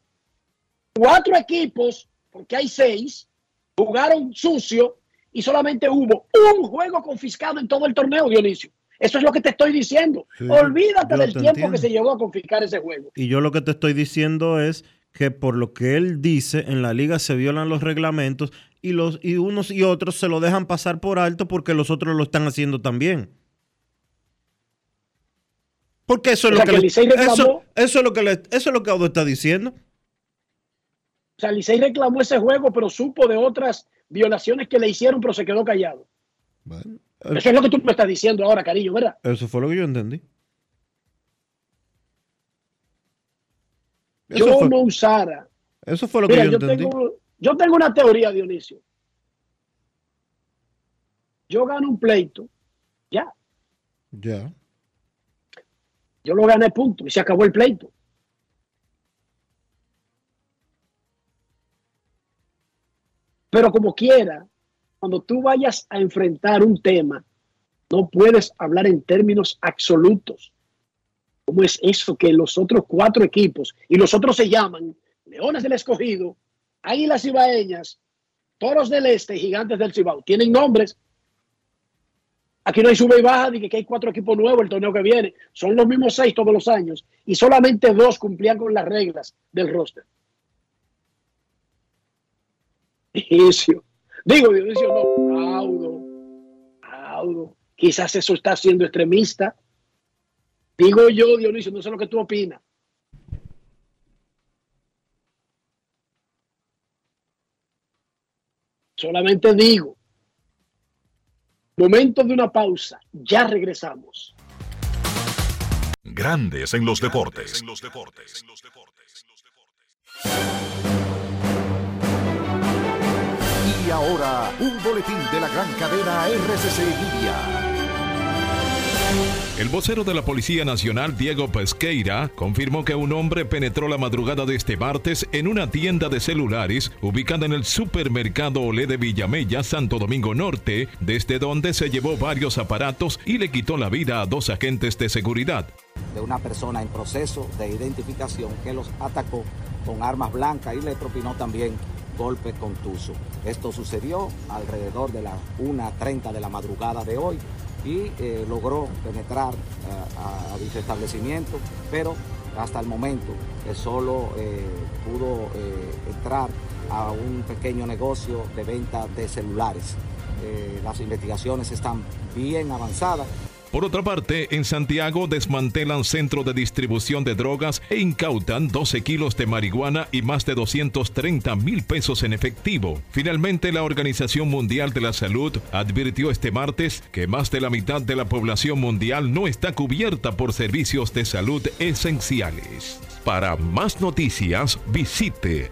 Cuatro equipos, porque hay seis, jugaron sucio y solamente hubo un juego confiscado en todo el torneo, Dionisio. Eso es lo que te estoy diciendo. Sí, Olvídate del tiempo entiendo. que se llevó a confiscar ese juego. Y yo lo que te estoy diciendo es que por lo que él dice, en la liga se violan los reglamentos y, los, y unos y otros se lo dejan pasar por alto porque los otros lo están haciendo también. Porque eso es lo que, eso, es lo que eso es lo que Audo está diciendo. O sea, Licey reclamó ese juego, pero supo de otras violaciones que le hicieron, pero se quedó callado. Eso es lo que tú me estás diciendo ahora, cariño, ¿verdad? Eso fue lo que yo entendí. Yo fue, no usara. eso fue lo Mira, que yo yo entendí. tengo, yo tengo una teoría, Dionisio. Yo gano un pleito, ya, Ya. yo lo gané, punto, y se acabó el pleito. Pero como quiera, cuando tú vayas a enfrentar un tema, no puedes hablar en términos absolutos. ¿Cómo es eso que los otros cuatro equipos, y los otros se llaman Leones del Escogido, Águilas Ibaeñas, Toros del Este, Gigantes del Cibao, tienen nombres? Aquí no hay sube y baja, de que hay cuatro equipos nuevos el torneo que viene. Son los mismos seis todos los años y solamente dos cumplían con las reglas del roster. Dionisio. Digo, Dionisio, no. Audo. Audo. Quizás eso está siendo extremista. Digo yo, Dionisio, no sé lo que tú opinas. Solamente digo. Momento de una pausa. Ya regresamos. Grandes en los deportes. Y ahora, un boletín de la gran cadena RCC Media. El vocero de la Policía Nacional, Diego Pesqueira, confirmó que un hombre penetró la madrugada de este martes en una tienda de celulares ubicada en el supermercado Olé de Villamella, Santo Domingo Norte, desde donde se llevó varios aparatos y le quitó la vida a dos agentes de seguridad. de una persona en proceso de identificación que los atacó con armas blancas y le propinó también golpes contusos. Esto sucedió alrededor de las 1.30 de la madrugada de hoy y eh, logró penetrar eh, a, a dicho establecimiento, pero hasta el momento solo eh, pudo entrar a un pequeño negocio de venta de celulares. Las investigaciones están bien avanzadas. Por otra parte, en Santiago desmantelan centro de distribución de drogas e incautan 12 kilos de marihuana y más de 230 mil pesos en efectivo. Finalmente, la Organización Mundial de la Salud advirtió este martes que más de la mitad de la población mundial no está cubierta por servicios de salud esenciales. Para más noticias, visite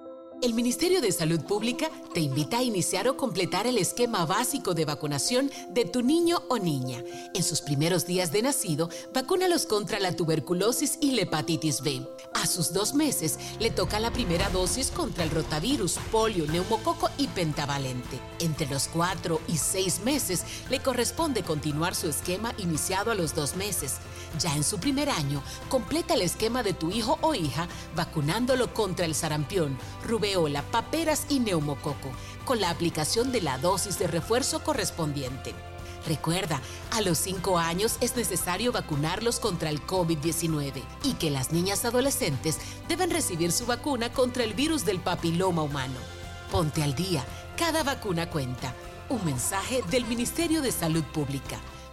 El Ministerio de Salud Pública te invita a iniciar o completar el esquema básico de vacunación de tu niño o niña. En sus primeros días de nacido, vacúnalos contra la tuberculosis y la hepatitis B. A sus dos meses, le toca la primera dosis contra el rotavirus, polio, neumococo y pentavalente. Entre los cuatro y seis meses, le corresponde continuar su esquema iniciado a los dos meses. Ya en su primer año, completa el esquema de tu hijo o hija vacunándolo contra el sarampión, rubeola, paperas y neumococo, con la aplicación de la dosis de refuerzo correspondiente. Recuerda, a los 5 años es necesario vacunarlos contra el COVID-19 y que las niñas adolescentes deben recibir su vacuna contra el virus del papiloma humano. Ponte al día, cada vacuna cuenta. Un mensaje del Ministerio de Salud Pública,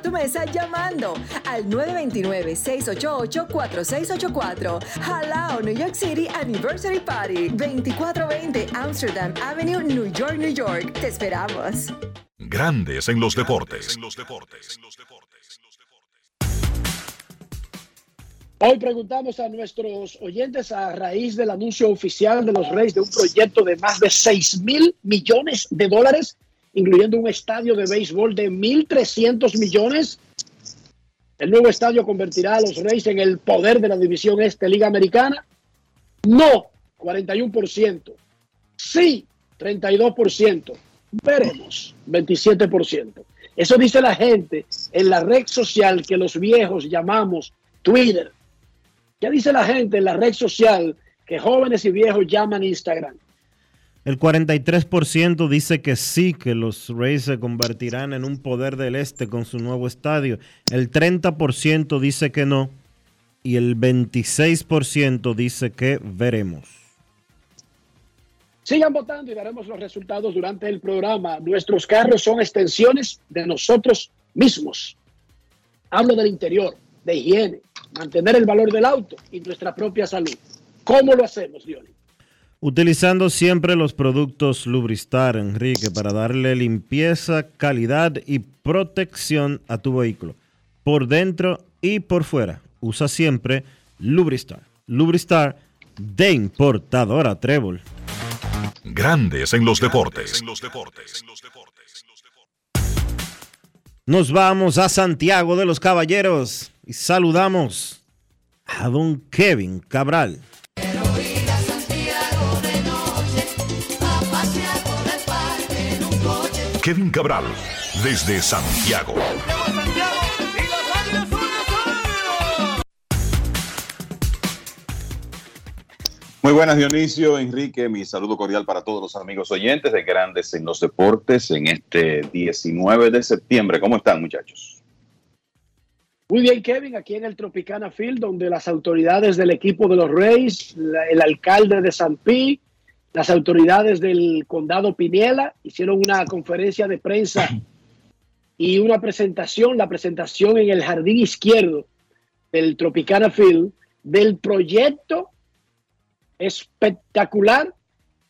tu mesa llamando al 929-688-4684. Halao New York City Anniversary Party, 2420 Amsterdam Avenue, New York, New York. Te esperamos. Grandes en los deportes. Hoy preguntamos a nuestros oyentes a raíz del anuncio oficial de los Reyes de un proyecto de más de 6 mil millones de dólares incluyendo un estadio de béisbol de 1.300 millones. El nuevo estadio convertirá a los Reyes en el poder de la división este Liga Americana. No, 41%. Sí, 32%. Veremos, 27%. Eso dice la gente en la red social que los viejos llamamos Twitter. ¿Qué dice la gente en la red social que jóvenes y viejos llaman Instagram? El 43% dice que sí, que los Rays se convertirán en un poder del este con su nuevo estadio. El 30% dice que no. Y el 26% dice que veremos. Sigan votando y daremos los resultados durante el programa. Nuestros carros son extensiones de nosotros mismos. Hablo del interior, de higiene, mantener el valor del auto y nuestra propia salud. ¿Cómo lo hacemos, Diony? Utilizando siempre los productos Lubristar, Enrique, para darle limpieza, calidad y protección a tu vehículo, por dentro y por fuera. Usa siempre Lubristar. Lubristar de importadora Trébol. Grandes en los deportes. Nos vamos a Santiago de los Caballeros y saludamos a don Kevin Cabral. Kevin Cabral, desde Santiago. Muy buenas, Dionisio, Enrique. Mi saludo cordial para todos los amigos oyentes de Grandes en los Deportes en este 19 de septiembre. ¿Cómo están, muchachos? Muy bien, Kevin, aquí en el Tropicana Field, donde las autoridades del equipo de los Rays, el alcalde de San Pi, las autoridades del condado Piniela hicieron una conferencia de prensa y una presentación, la presentación en el jardín izquierdo del Tropicana Field del proyecto espectacular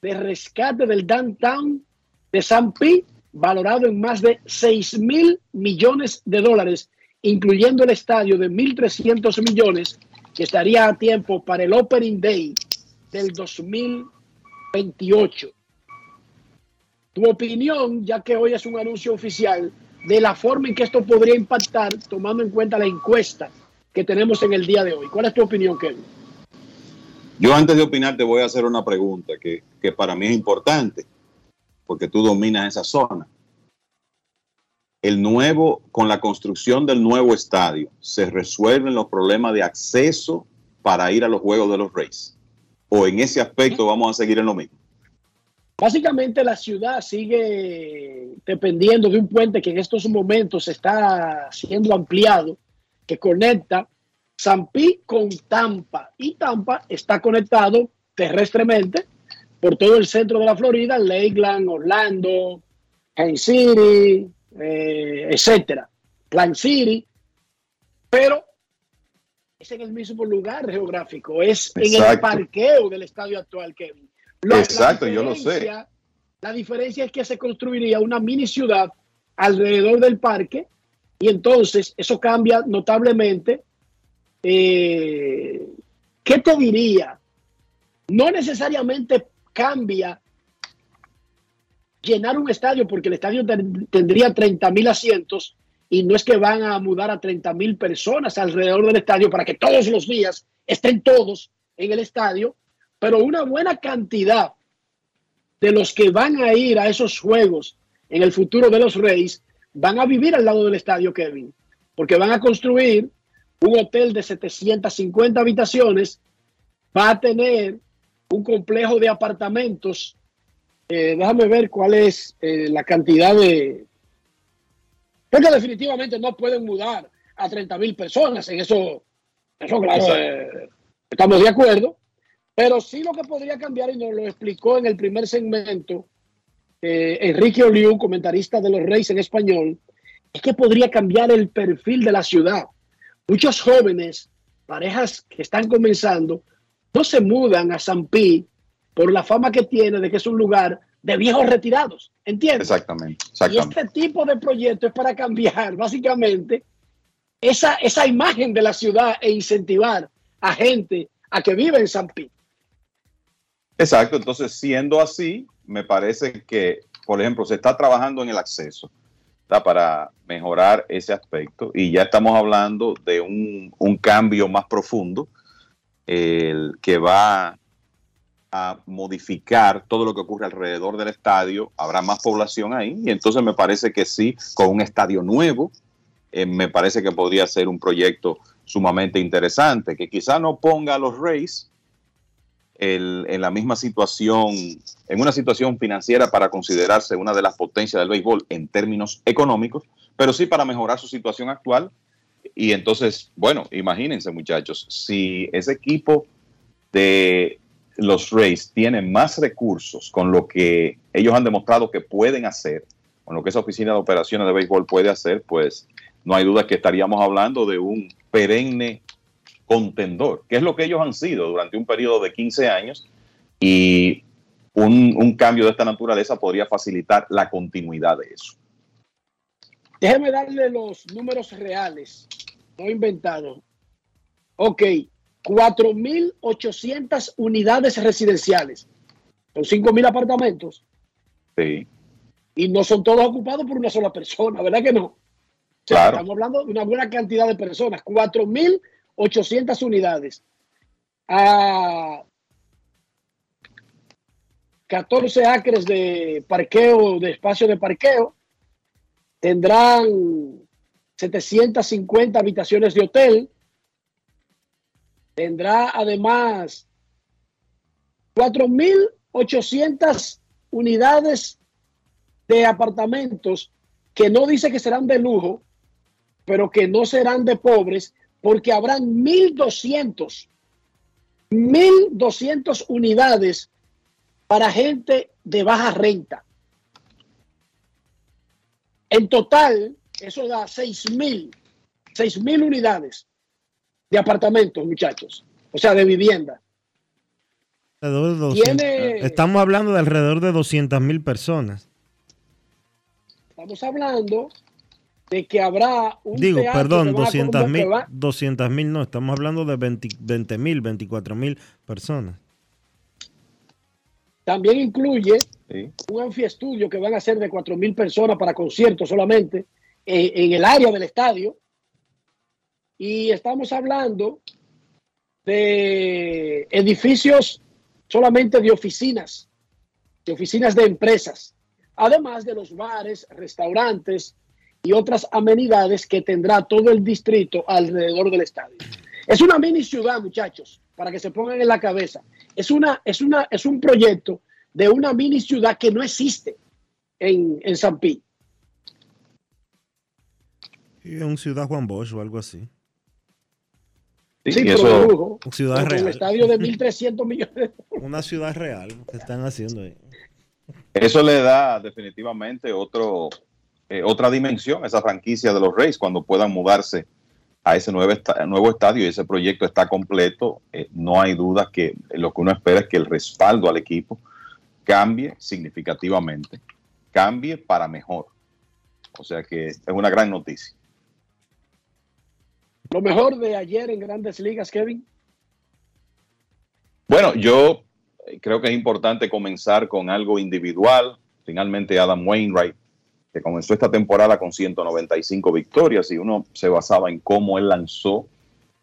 de rescate del downtown de San Pi, valorado en más de 6 mil millones de dólares, incluyendo el estadio de 1.300 millones, que estaría a tiempo para el Opening Day del 2000 28. Tu opinión, ya que hoy es un anuncio oficial, de la forma en que esto podría impactar, tomando en cuenta la encuesta que tenemos en el día de hoy. ¿Cuál es tu opinión, Kevin? Yo antes de opinar te voy a hacer una pregunta que, que para mí es importante, porque tú dominas esa zona. El nuevo, con la construcción del nuevo estadio, se resuelven los problemas de acceso para ir a los Juegos de los Reyes o en ese aspecto vamos a seguir en lo mismo? Básicamente la ciudad sigue dependiendo de un puente que en estos momentos está siendo ampliado, que conecta San Pi con Tampa. Y Tampa está conectado terrestremente por todo el centro de la Florida, Lakeland, Orlando, Kansas City, eh, etcétera, Plan City. Pero es en el mismo lugar geográfico, es en el parqueo del estadio actual, Kevin. Exacto, yo lo sé. La diferencia es que se construiría una mini ciudad alrededor del parque y entonces eso cambia notablemente. Eh, ¿Qué te diría? No necesariamente cambia llenar un estadio porque el estadio ten- tendría 30 mil asientos y no es que van a mudar a 30 mil personas alrededor del estadio para que todos los días estén todos en el estadio, pero una buena cantidad de los que van a ir a esos juegos en el futuro de los Reyes van a vivir al lado del estadio, Kevin, porque van a construir un hotel de 750 habitaciones, va a tener un complejo de apartamentos. eh, déjame ver cuál es eh, la cantidad de... Porque definitivamente no pueden mudar a 30 mil personas, en eso, eso claro, eh, estamos de acuerdo. Pero sí lo que podría cambiar, y nos lo explicó en el primer segmento eh, Enrique Oliu, comentarista de los Reyes en español, es que podría cambiar el perfil de la ciudad. Muchos jóvenes, parejas que están comenzando, no se mudan a San Pi por la fama que tiene de que es un lugar de viejos retirados. ¿Entiendes? Exactamente, Y este tipo de proyecto es para cambiar básicamente esa, esa imagen de la ciudad e incentivar a gente a que vive en San Pi. Exacto, entonces siendo así, me parece que, por ejemplo, se está trabajando en el acceso ¿verdad? para mejorar ese aspecto y ya estamos hablando de un, un cambio más profundo el que va a modificar todo lo que ocurre alrededor del estadio, habrá más población ahí y entonces me parece que sí, con un estadio nuevo, eh, me parece que podría ser un proyecto sumamente interesante, que quizá no ponga a los Rays el- en la misma situación, en una situación financiera para considerarse una de las potencias del béisbol en términos económicos, pero sí para mejorar su situación actual. Y entonces, bueno, imagínense muchachos, si ese equipo de los Rays tiene más recursos con lo que ellos han demostrado que pueden hacer, con lo que esa oficina de operaciones de béisbol puede hacer, pues no hay duda que estaríamos hablando de un perenne contendor, que es lo que ellos han sido durante un periodo de 15 años y un, un cambio de esta naturaleza podría facilitar la continuidad de eso. Déjeme darle los números reales, no inventados. Ok, 4.800 unidades residenciales. Son 5.000 apartamentos Sí, y no son todos ocupados por una sola persona, ¿verdad que no? O sea, Claro. Estamos hablando de una buena cantidad de personas. 4.800 unidades. A 14 acres de parqueo, de espacio de parqueo. Tendrán 750 habitaciones de hotel. Tendrá además 4.800 unidades de apartamentos que no dice que serán de lujo, pero que no serán de pobres, porque habrán 1.200, 1.200 unidades para gente de baja renta. En total, eso da 6.000, 6.000 unidades de apartamentos, muchachos, o sea, de vivienda. Alrededor de 200. Tiene- Estamos hablando de alrededor de 200 mil personas. Estamos hablando de que habrá un Digo, perdón, que van a 200 conver- mil, que va- 200 mil no, estamos hablando de 20 mil, 24 mil personas. También incluye un anfiestudio que van a ser de 4.000 personas para conciertos solamente eh, en el área del estadio. Y estamos hablando de edificios solamente de oficinas, de oficinas de empresas, además de los bares, restaurantes y otras amenidades que tendrá todo el distrito alrededor del estadio. Es una mini ciudad, muchachos, para que se pongan en la cabeza. Es, una, es, una, es un proyecto de una mini ciudad que no existe en, en San Pi. Y en Ciudad Juan Bosch o algo así. Sí. Ciudad Con un estadio de 1.300 millones de Una ciudad real que están haciendo ahí. Eso le da definitivamente otro, eh, otra dimensión a esa franquicia de los Reyes cuando puedan mudarse a ese nuevo, esta- nuevo estadio y ese proyecto está completo. eh, no hay duda que lo que uno espera es que el respaldo al equipo cambie significativamente, cambie para mejor. O sea que es una gran noticia. Lo mejor de ayer en grandes ligas, Kevin. Bueno, yo creo que es importante comenzar con algo individual. finalmente Adam Wainwright, que comenzó esta temporada con 195 victorias y uno se basaba en cómo él lanzó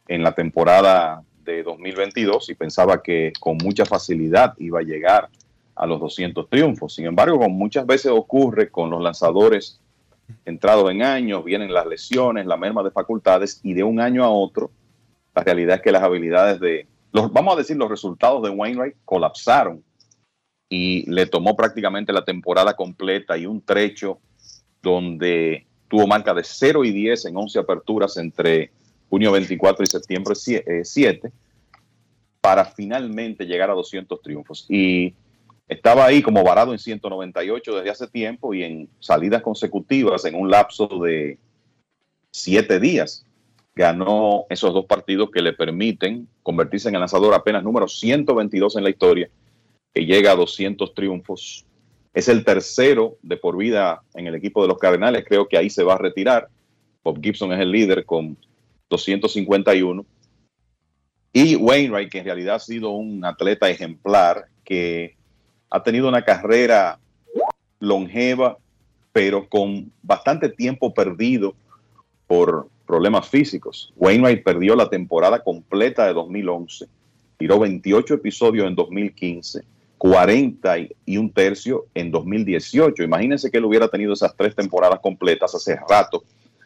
en la temporada de 2022 y pensaba que con mucha facilidad iba a llegar a los 200 triunfos. Sin embargo, como muchas veces ocurre con los lanzadores entrados en años, vienen las lesiones, la merma de facultades y de un año a otro, la realidad es que las habilidades de, los, vamos a decir, los resultados de Wainwright colapsaron y le tomó prácticamente la temporada completa y un trecho donde tuvo marca de 0 y 10 en 11 aperturas entre junio 24 y septiembre 7 eh, para finalmente llegar a 200 triunfos. Y estaba ahí como varado en 198 desde hace tiempo y en salidas consecutivas en un lapso de 7 días ganó esos dos partidos que le permiten convertirse en el lanzador apenas número 122 en la historia, que llega a 200 triunfos. Es el tercero de por vida en el equipo de los Cardenales, creo que ahí se va a retirar. Bob Gibson es el líder con 251. Y Wainwright, que en realidad ha sido un atleta ejemplar, que ha tenido una carrera longeva, pero con bastante tiempo perdido por problemas físicos. Wainwright perdió la temporada completa de 2011, tiró 28 episodios en 2015, 40 y un tercio en 2018. Imagínense que él hubiera tenido esas tres temporadas completas hace rato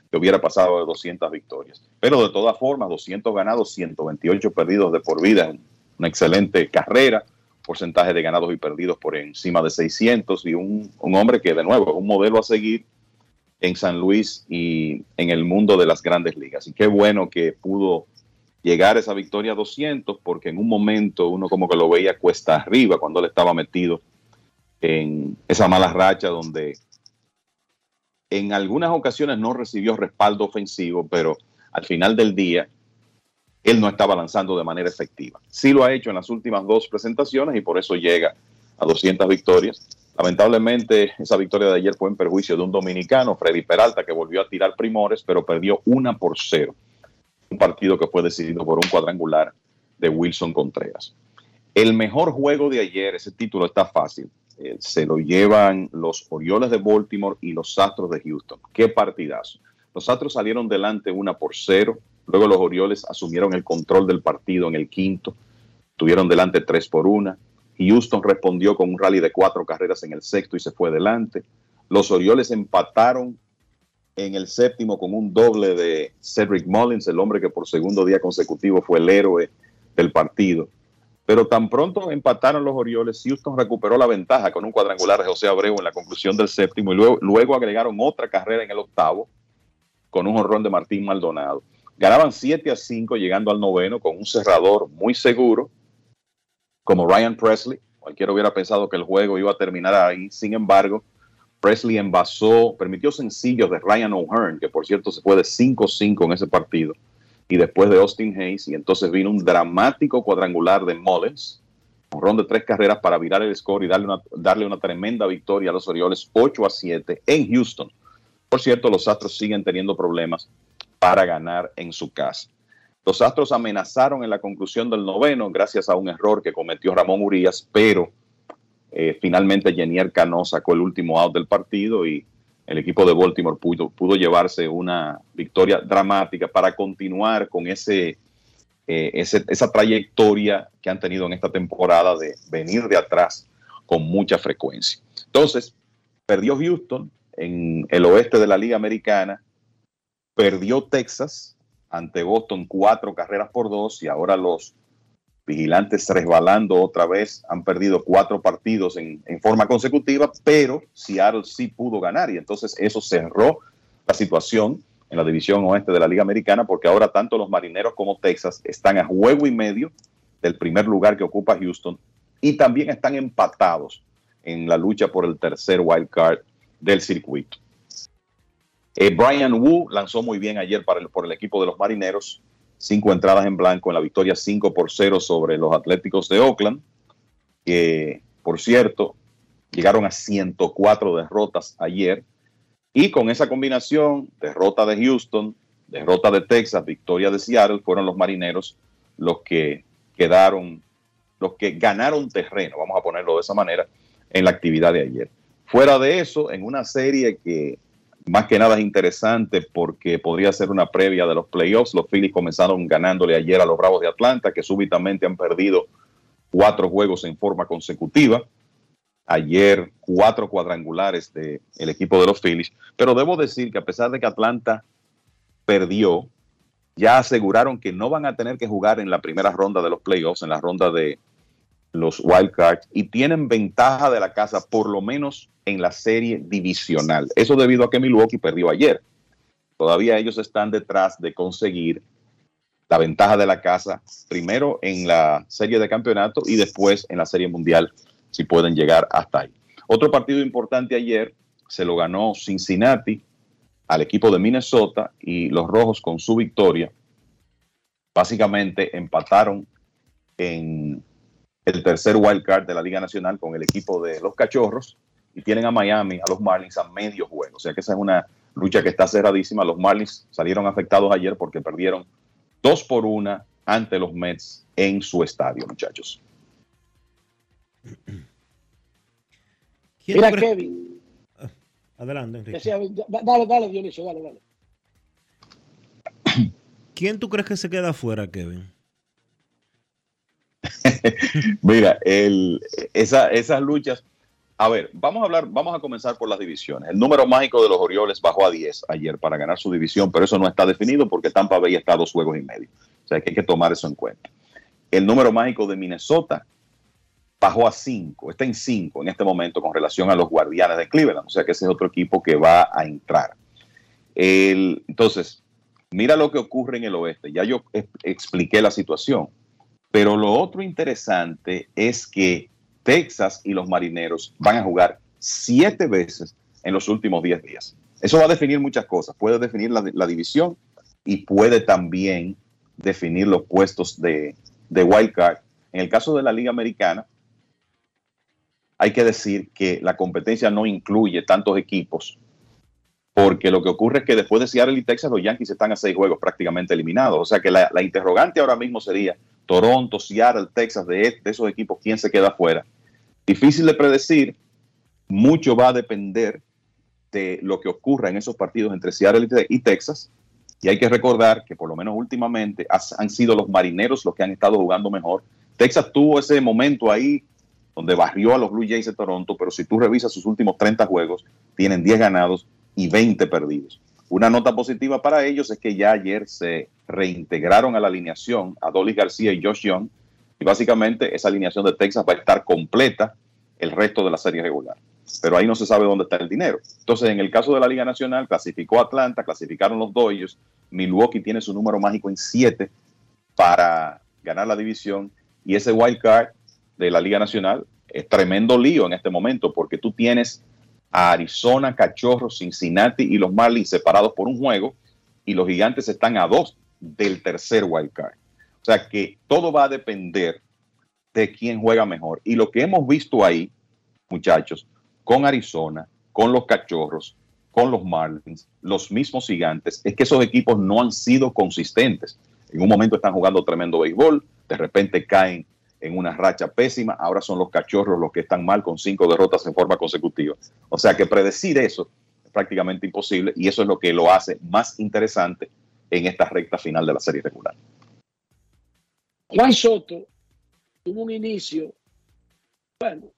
que hubiera pasado de 200 victorias. Pero de todas formas, 200 ganados, 128 perdidos de por vida, una excelente carrera, porcentaje de ganados y perdidos por encima de 600 y un, hombre que de nuevo es un modelo a seguir en San Luis y en el mundo de las grandes ligas. Y qué bueno que pudo llegar esa victoria a 200 porque en un momento uno como que lo veía cuesta arriba cuando él estaba metido en esa mala racha donde en algunas ocasiones no recibió respaldo ofensivo, pero al final del día él no estaba lanzando de manera efectiva. Sí lo ha hecho en las últimas dos presentaciones y por eso llega a 200 victorias. Lamentablemente, esa victoria de ayer fue en perjuicio de un dominicano, Freddy Peralta, que volvió a tirar primores, pero perdió una por cero. Un partido que fue decidido por un cuadrangular de Wilson Contreras. El mejor juego de ayer, ese título está fácil, eh, se lo llevan los Orioles de Baltimore y los Astros de Houston. Qué partidazo. Los Astros salieron delante una por cero, luego los Orioles asumieron el control del partido en el quinto, tuvieron delante tres por una. Houston respondió con un rally de cuatro carreras en el sexto y se fue delante. Los Orioles empataron en el séptimo con un doble de Cedric Mullins, el hombre que por segundo día consecutivo fue el héroe del partido. Pero tan pronto empataron los Orioles, Houston recuperó la ventaja con un cuadrangular de José Abreu en la conclusión del séptimo y luego, luego agregaron otra carrera en el octavo con un honrón de Martín Maldonado. Ganaban 7 a 5 llegando al noveno con un cerrador muy seguro como Ryan Presley. Cualquiera hubiera pensado que el juego iba a terminar ahí. Sin embargo, Presley envasó, permitió sencillos de Ryan O'Hearn, que por cierto se fue de 5-5 en ese partido y después de Austin Hayes, y entonces vino un dramático cuadrangular de Mullins, un ron de tres carreras para virar el score y darle una, darle una tremenda victoria a los Orioles 8 a 7 en Houston. Por cierto, los Astros siguen teniendo problemas para ganar en su casa. Los Astros amenazaron en la conclusión del noveno gracias a un error que cometió Ramón Urias, pero eh, finalmente Jenier Cano sacó el último out del partido y el equipo de Baltimore pudo, llevarse una victoria dramática para continuar con ese, eh, esa trayectoria que han tenido en esta temporada de venir de atrás con mucha frecuencia. Entonces, perdió Houston en el oeste de la Liga Americana, perdió Texas ante Boston cuatro carreras por dos y ahora los Vigilantes resbalando otra vez, han perdido cuatro partidos en, forma consecutiva, pero Seattle sí pudo ganar y entonces eso cerró la situación en la división oeste de la Liga Americana porque ahora tanto los Marineros como Texas están a juego y medio del primer lugar que ocupa Houston y también están empatados en la lucha por el tercer wild card del circuito. Eh, Brian Wu lanzó muy bien ayer por el equipo de los Marineros, cinco entradas en blanco en la victoria 5 por 0 sobre los Atléticos de Oakland, que por cierto llegaron a 104 derrotas ayer. Y con esa combinación, derrota de Houston, derrota de Texas, victoria de Seattle, fueron los marineros los que quedaron, los que ganaron terreno, vamos a ponerlo de esa manera, en la actividad de ayer. Fuera de eso, en una serie que más que nada es interesante porque podría ser una previa de los playoffs, los Phillies comenzaron ganándole ayer a los Bravos de Atlanta, que súbitamente han perdido cuatro juegos en forma consecutiva. Ayer cuatro cuadrangulares del equipo de los Phillies. Pero debo decir que a pesar de que Atlanta perdió, ya aseguraron que no van a tener que jugar en la primera ronda de los playoffs, en la ronda de los wild cards, y tienen ventaja de la casa, por lo menos en la serie divisional. Eso debido a que Milwaukee perdió ayer. Todavía ellos están detrás de conseguir la ventaja de la casa, primero en la serie de campeonato y después en la serie mundial, si pueden llegar hasta ahí. Otro partido importante ayer se lo ganó Cincinnati al equipo de Minnesota y los Rojos con su victoria básicamente empataron en el tercer wild card de la Liga Nacional con el equipo de los Cachorros y tienen a Miami, a los Marlins a medio juego. O sea que esa es una lucha que está cerradísima. Los Marlins salieron afectados ayer porque perdieron dos por una ante los Mets en su estadio, muchachos. Mira, Kevin. Adelante, Enrique. Dale, dale, Dionisio, dale, dale. ¿Quién tú crees que se queda afuera, Kevin? Mira, esas luchas. A ver, vamos a hablar, vamos a comenzar por las divisiones. El número mágico de los Orioles bajó a 10 ayer para ganar su división, pero eso no está definido porque Tampa Bay está a dos juegos y medio. O sea que hay que tomar eso en cuenta. El número mágico de Minnesota bajó a 5, está en 5 en este momento con relación a los Guardianes de Cleveland. O sea que ese es otro equipo que va a entrar. Entonces, mira lo que ocurre en el oeste. Ya yo expliqué la situación. Pero lo otro interesante es que Texas y los marineros van a jugar siete veces en los últimos diez días. Eso va a definir muchas cosas. Puede definir la, división y puede también definir los puestos de, de wild card. En el caso de la Liga Americana, hay que decir que la competencia no incluye tantos equipos, porque lo que ocurre es que después de Seattle y Texas, los Yankees están a seis juegos prácticamente eliminados. O sea que la interrogante ahora mismo sería Toronto, Seattle, Texas, de, esos equipos, quién se queda fuera. Difícil de predecir, mucho va a depender de lo que ocurra en esos partidos entre Seattle y Texas. Y hay que recordar que por lo menos últimamente han sido los marineros los que han estado jugando mejor. Texas tuvo ese momento ahí donde barrió a los Blue Jays de Toronto, pero si tú revisas sus últimos 30 juegos, tienen 10 ganados y 20 perdidos. Una nota positiva para ellos es que ya ayer se reintegraron a la alineación a Dolly García y Josh Young, y básicamente esa alineación de Texas va a estar completa el resto de la serie regular. Pero ahí no se sabe dónde está el dinero. Entonces, en el caso de la Liga Nacional, clasificó Atlanta, clasificaron los Dodgers, Milwaukee tiene su número mágico en 7 para ganar la división, y ese wild card de la Liga Nacional es tremendo lío en este momento, porque tú tienes Arizona, Cachorros, Cincinnati y los Marlins separados por un juego, y los gigantes están a dos del tercer wild card. O sea que todo va a depender de quién juega mejor. Y lo que hemos visto ahí, muchachos, con Arizona, con los Cachorros, con los Marlins, los mismos gigantes, es que esos equipos no han sido consistentes. En un momento están jugando tremendo béisbol, de repente caen en una racha pésima, ahora son los cachorros los que están mal con cinco derrotas en forma consecutiva. O sea que predecir eso es prácticamente imposible y eso es lo que lo hace más interesante en esta recta final de la serie regular. Juan Soto tuvo un inicio, bueno,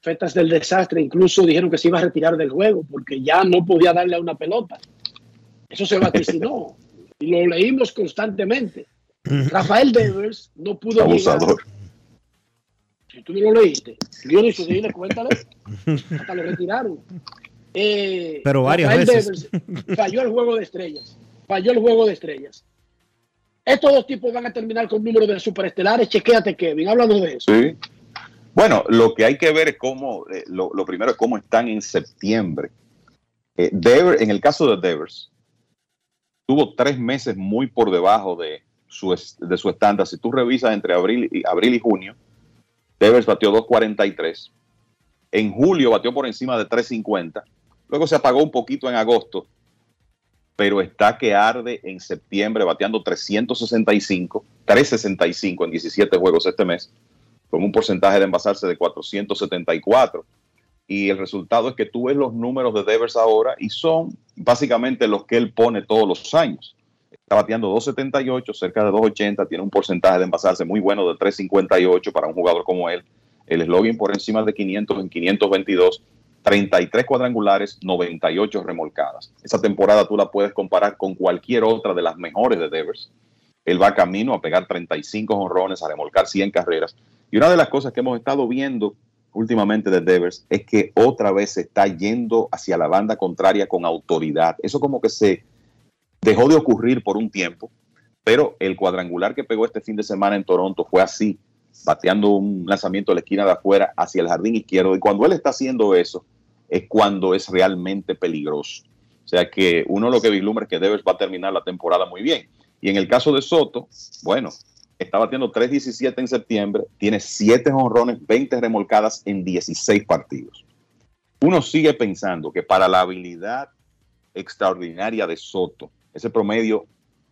fetas del desastre, incluso dijeron que se iba a retirar del juego porque ya no podía darle a una pelota. Eso se vaticinó y lo leímos constantemente. Rafael Devers no pudo Abusador. llegar. Si tú no lo leíste, Dionisio, dile, cuéntale. Hasta lo retiraron. Eh, Pero varias Rafael veces. Devers falló el juego de estrellas. Falló el juego de estrellas. Estos dos tipos van a terminar con número de superestelares. Chequéate, Kevin. Háblanos de eso. Sí. Bueno, lo que hay que ver es cómo, eh, lo, lo primero es cómo están en septiembre. Eh, Devers- en el caso de Devers, tuvo tres meses muy por debajo de de su estándar. Si tú revisas entre abril y, abril y junio, Devers batió 2.43. En julio batió por encima de 3.50. Luego se apagó un poquito en agosto, pero está que arde en septiembre bateando 365, 365 en 17 juegos este mes, con un porcentaje de envasarse de 474. y el resultado es que tú ves los números de Devers ahora y son básicamente los que él pone todos los años. Está bateando 2.78, cerca de 2.80, tiene un porcentaje de envasarse muy bueno de 3.58 para un jugador como él. El slogan por encima de 500 en 522, 33 cuadrangulares, 98 remolcadas. Esa temporada tú la puedes comparar con cualquier otra de las mejores de Devers. Él va camino a pegar 35 honrones, a remolcar 100 carreras. Y una de las cosas que hemos estado viendo últimamente de Devers es que otra vez se está yendo hacia la banda contraria con autoridad. Eso como que se dejó de ocurrir por un tiempo, pero el cuadrangular que pegó este fin de semana en Toronto fue así, bateando un lanzamiento de la esquina de afuera hacia el jardín izquierdo. Y cuando él está haciendo eso, es cuando es realmente peligroso. O sea que uno lo que vislumbra es que Devers va a terminar la temporada muy bien. Y en el caso de Soto, bueno, está batiendo 3.17 en septiembre, tiene 7 honrones, 20 remolcadas en 16 partidos. Uno sigue pensando que para la habilidad extraordinaria de Soto, ese promedio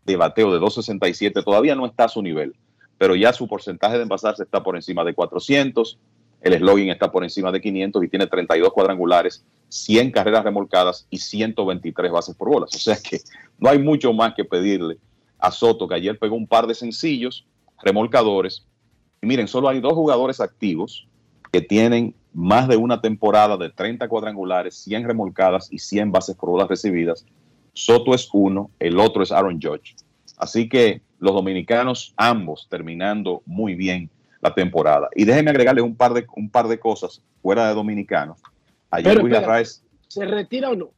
de bateo de 2.67 todavía no está a su nivel, pero ya su porcentaje de envasarse está por encima de 400, el slogan está por encima de 500 y tiene 32 cuadrangulares, 100 carreras remolcadas y 123 bases por bolas. O sea que no hay mucho más que pedirle a Soto, que ayer pegó un par de sencillos, remolcadores. Y miren, solo hay dos jugadores activos que tienen más de una temporada de 30 cuadrangulares, 100 remolcadas y 100 bases por bolas recibidas. Soto es uno, el otro es Aaron Judge. Así que los dominicanos ambos terminando muy bien la temporada. Y déjenme agregarles un par de, un par de cosas fuera de dominicanos. Ayer Luis Arraez... ¿Se retira o no?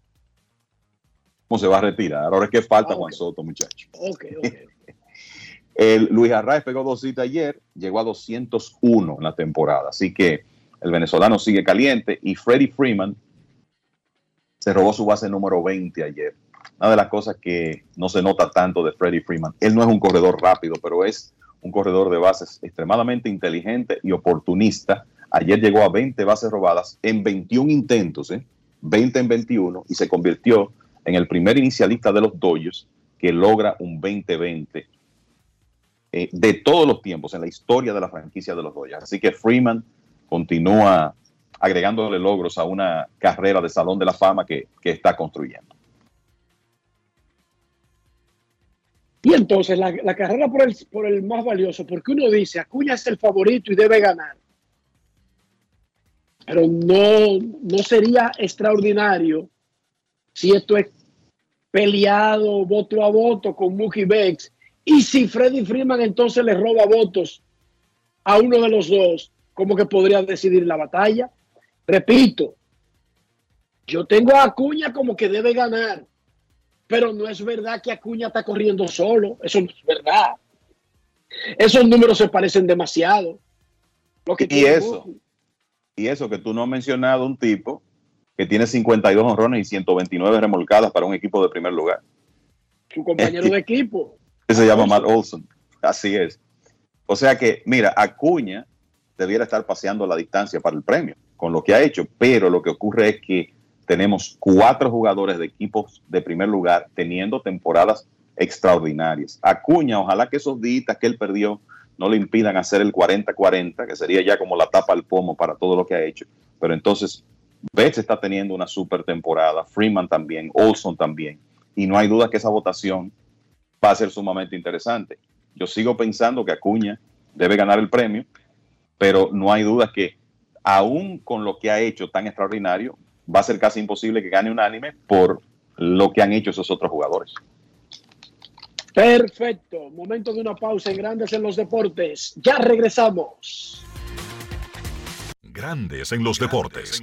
¿Cómo se va a retirar? Ahora es que falta Ah, Juan Soto, muchachos. Ok, ok. El Luis Arraez pegó dos citas ayer, llegó a 201 en la temporada. Así que el venezolano sigue caliente y Freddie Freeman se robó su base número 20 ayer. Una de las cosas que no se nota tanto de Freddie Freeman, él no es un corredor rápido, pero es un corredor de bases extremadamente inteligente y oportunista. Ayer llegó a 20 bases robadas en 21 intentos, ¿eh? 20 en 21, y se convirtió en el primer inicialista de los Dodgers que logra un 20-20 eh, de todos los tiempos en la historia de la franquicia de los Dodgers. Así que Freeman continúa agregándole logros a una carrera de Salón de la Fama que está construyendo. Y entonces la, carrera por el, por el más valioso, porque uno dice, Acuña es el favorito y debe ganar. Pero no, no sería extraordinario si esto es peleado voto a voto con Mookie Bex y si Freddy Freeman entonces le roba votos a uno de los dos, como que podría decidir la batalla. Repito, yo tengo a Acuña como que debe ganar, pero no es verdad que Acuña está corriendo solo, eso no es verdad. Esos números se parecen demasiado. Lo que Y eso, y eso que tú no has mencionado un tipo que tiene 52 honrones y 129 remolcadas para un equipo de primer lugar. su compañero de equipo. que se llama Matt Olson. Así es. O sea que, mira, Acuña debiera estar paseando la distancia para el premio con lo que ha hecho, pero lo que ocurre es que tenemos cuatro jugadores de equipos de primer lugar teniendo temporadas extraordinarias. Acuña, ojalá que esos días que él perdió no le impidan hacer el 40-40, que sería ya como la tapa al pomo para todo lo que ha hecho. Pero entonces, Betts está teniendo una super temporada, Freeman también, Olson también, y no hay duda que esa votación va a ser sumamente interesante. Yo sigo pensando que Acuña debe ganar el premio, pero no hay duda que aún con lo que ha hecho tan extraordinario, va a ser casi imposible que gane unánime por lo que han hecho esos otros jugadores. Perfecto. Momento de una pausa en Grandes en los Deportes. Ya regresamos. Grandes en los deportes.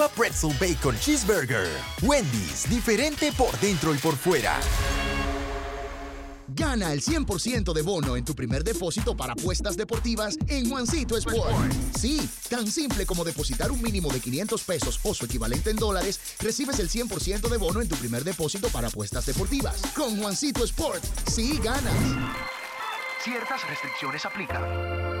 Pretzel Bacon Cheeseburger. Wendy's, diferente por dentro y por fuera. Gana el 100% de bono en tu primer depósito para apuestas deportivas en Juancito Sport. Sí, tan simple como depositar un mínimo de 500 pesos o su equivalente en dólares, recibes el 100% de bono en tu primer depósito para apuestas deportivas. Con Juancito Sport, sí ganas. Ciertas restricciones aplican.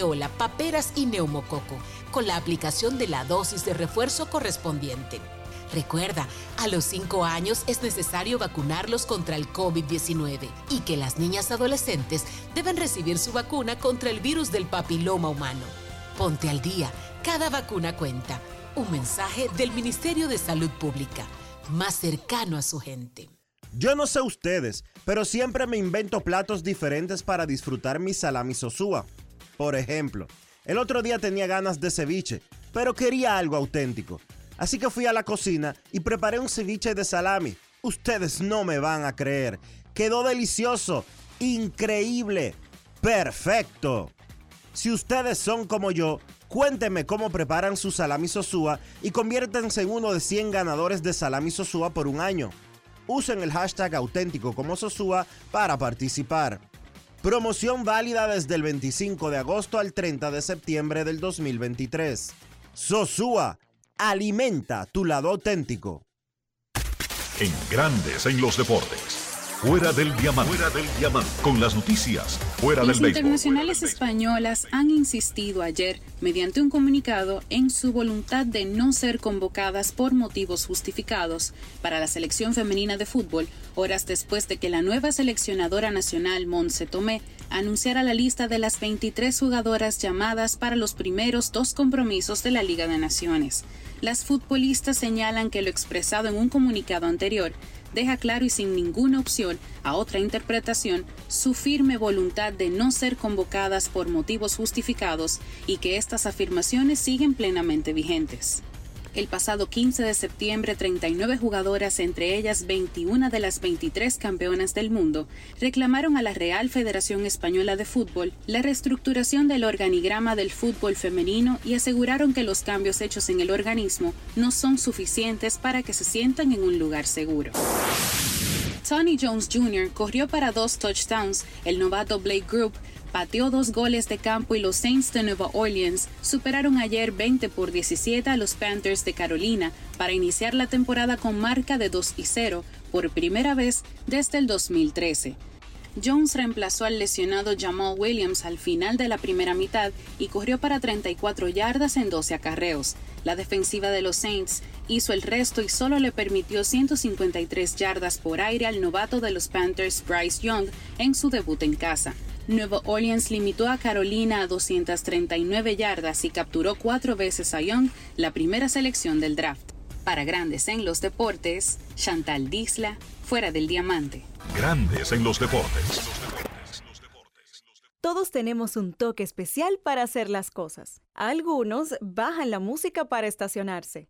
rubeola, paperas y neumococo, con la aplicación de la dosis de refuerzo correspondiente. Recuerda, a los 5 años es necesario vacunarlos contra el COVID-19 y que las niñas adolescentes deben recibir su vacuna contra el virus del papiloma humano. Ponte al día, cada vacuna cuenta. Un mensaje del Ministerio de Salud Pública, más cercano a su gente. Yo no sé ustedes, pero siempre me invento platos diferentes para disfrutar mi salami sosúa. Por ejemplo, el otro día tenía ganas de ceviche, pero quería algo auténtico. Así que fui a la cocina y preparé un ceviche de salami. Ustedes no me van a creer. Quedó delicioso, increíble, perfecto. Si ustedes son como yo, cuéntenme cómo preparan su salami sosúa y conviértanse en uno de 100 ganadores de salami sosúa por un año. Usen el hashtag auténtico como Sosúa para participar. Promoción válida desde el 25 de agosto al 30 de septiembre del 2023. Sosúa, alimenta tu lado auténtico. En Grandes en los Deportes. Fuera del diamante. Fuera del diamante. Con las noticias. Fuera Las del béisbol. internacionales españolas han insistido ayer, mediante un comunicado, en su voluntad de no ser convocadas por motivos justificados para la selección femenina de fútbol, horas después de que la nueva seleccionadora nacional, Montse Tomé, anunciara la lista de las 23 jugadoras llamadas para los primeros dos compromisos de la Liga de Naciones. Las futbolistas señalan que lo expresado en un comunicado anterior deja claro y sin ninguna opción a otra interpretación su firme voluntad de no ser convocadas por motivos justificados y que estas afirmaciones siguen plenamente vigentes. El pasado 15 de septiembre, 39 jugadoras, entre ellas 21 de las 23 campeonas del mundo, reclamaron a la Real Federación Española de Fútbol la reestructuración del organigrama del fútbol femenino y aseguraron que los cambios hechos en el organismo no son suficientes para que se sientan en un lugar seguro. Tony Jones Jr. corrió para dos touchdowns. El novato Blake Group pateó dos goles de campo y los Saints de Nueva Orleans superaron ayer 20 por 17 a los Panthers de Carolina para iniciar la temporada con marca de 2 y 0 por primera vez desde el 2013. Jones reemplazó al lesionado Jamal Williams al final de la primera mitad y corrió para 34 yardas en 12 acarreos. La defensiva de los Saints hizo el resto y solo le permitió 153 yardas por aire al novato de los Panthers Bryce Young en su debut en casa. Nueva Orleans limitó a Carolina a 239 yardas y capturó cuatro veces a Young, la primera selección del draft. Para Grandes en los Deportes, Chantal Disla, fuera del diamante. Grandes en los deportes. Todos tenemos un toque especial para hacer las cosas. Algunos bajan la música para estacionarse.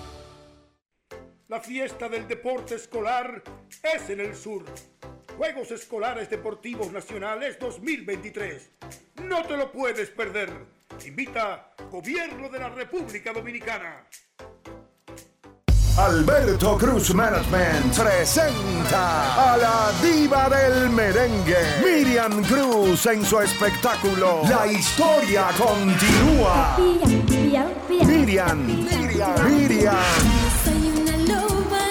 La fiesta del deporte escolar es en el sur. Juegos Escolares Deportivos Nacionales 2023. No te lo puedes perder. Invita Gobierno de la República Dominicana. Alberto Cruz Management presenta a la diva del merengue, Miriam Cruz en su espectáculo La historia continúa. Miriam, Miriam, Miriam. Miriam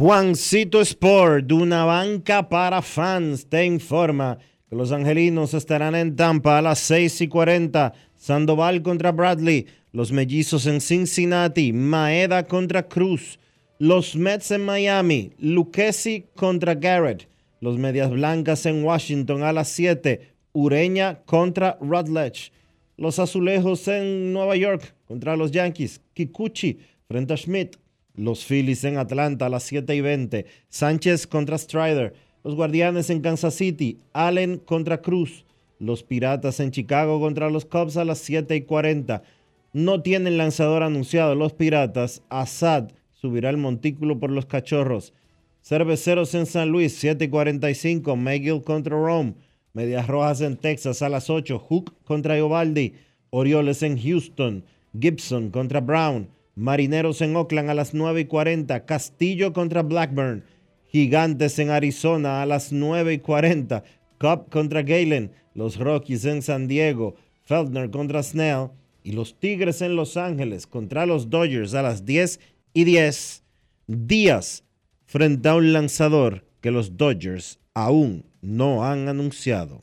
Juancito Sport, una banca para fans, te informa que los angelinos estarán en Tampa a las 6 y 40. Sandoval contra Bradley, los mellizos en Cincinnati, Maeda contra Cruz, los Mets en Miami, Lucchesi contra Garrett, los Medias Blancas en Washington a las 7, Ureña contra Rutledge, los Azulejos en Nueva York contra los Yankees, Kikuchi frente a Schmidt, los Phillies en Atlanta a las 7 y 20. Sánchez contra Strider. Los Guardianes en Kansas City. Allen contra Cruz. Los Piratas en Chicago contra los Cubs a las 7 y 40. No tienen lanzador anunciado los Piratas. Assad subirá el montículo por los Cachorros. Cerveceros en San Luis, 7 y 45. McGill contra Rome. Medias Rojas en Texas a las 8. Hook contra Iovaldi. Orioles en Houston. Gibson contra Brown. Marineros en Oakland a las 9 y 40. Castillo contra Blackburn. Gigantes en Arizona a las 9 y 40. Cup contra Galen. Los Rockies en San Diego. Feldner contra Snell. Y los Tigres en Los Ángeles contra los Dodgers a las 10 y 10. Días frente a un lanzador que los Dodgers aún no han anunciado.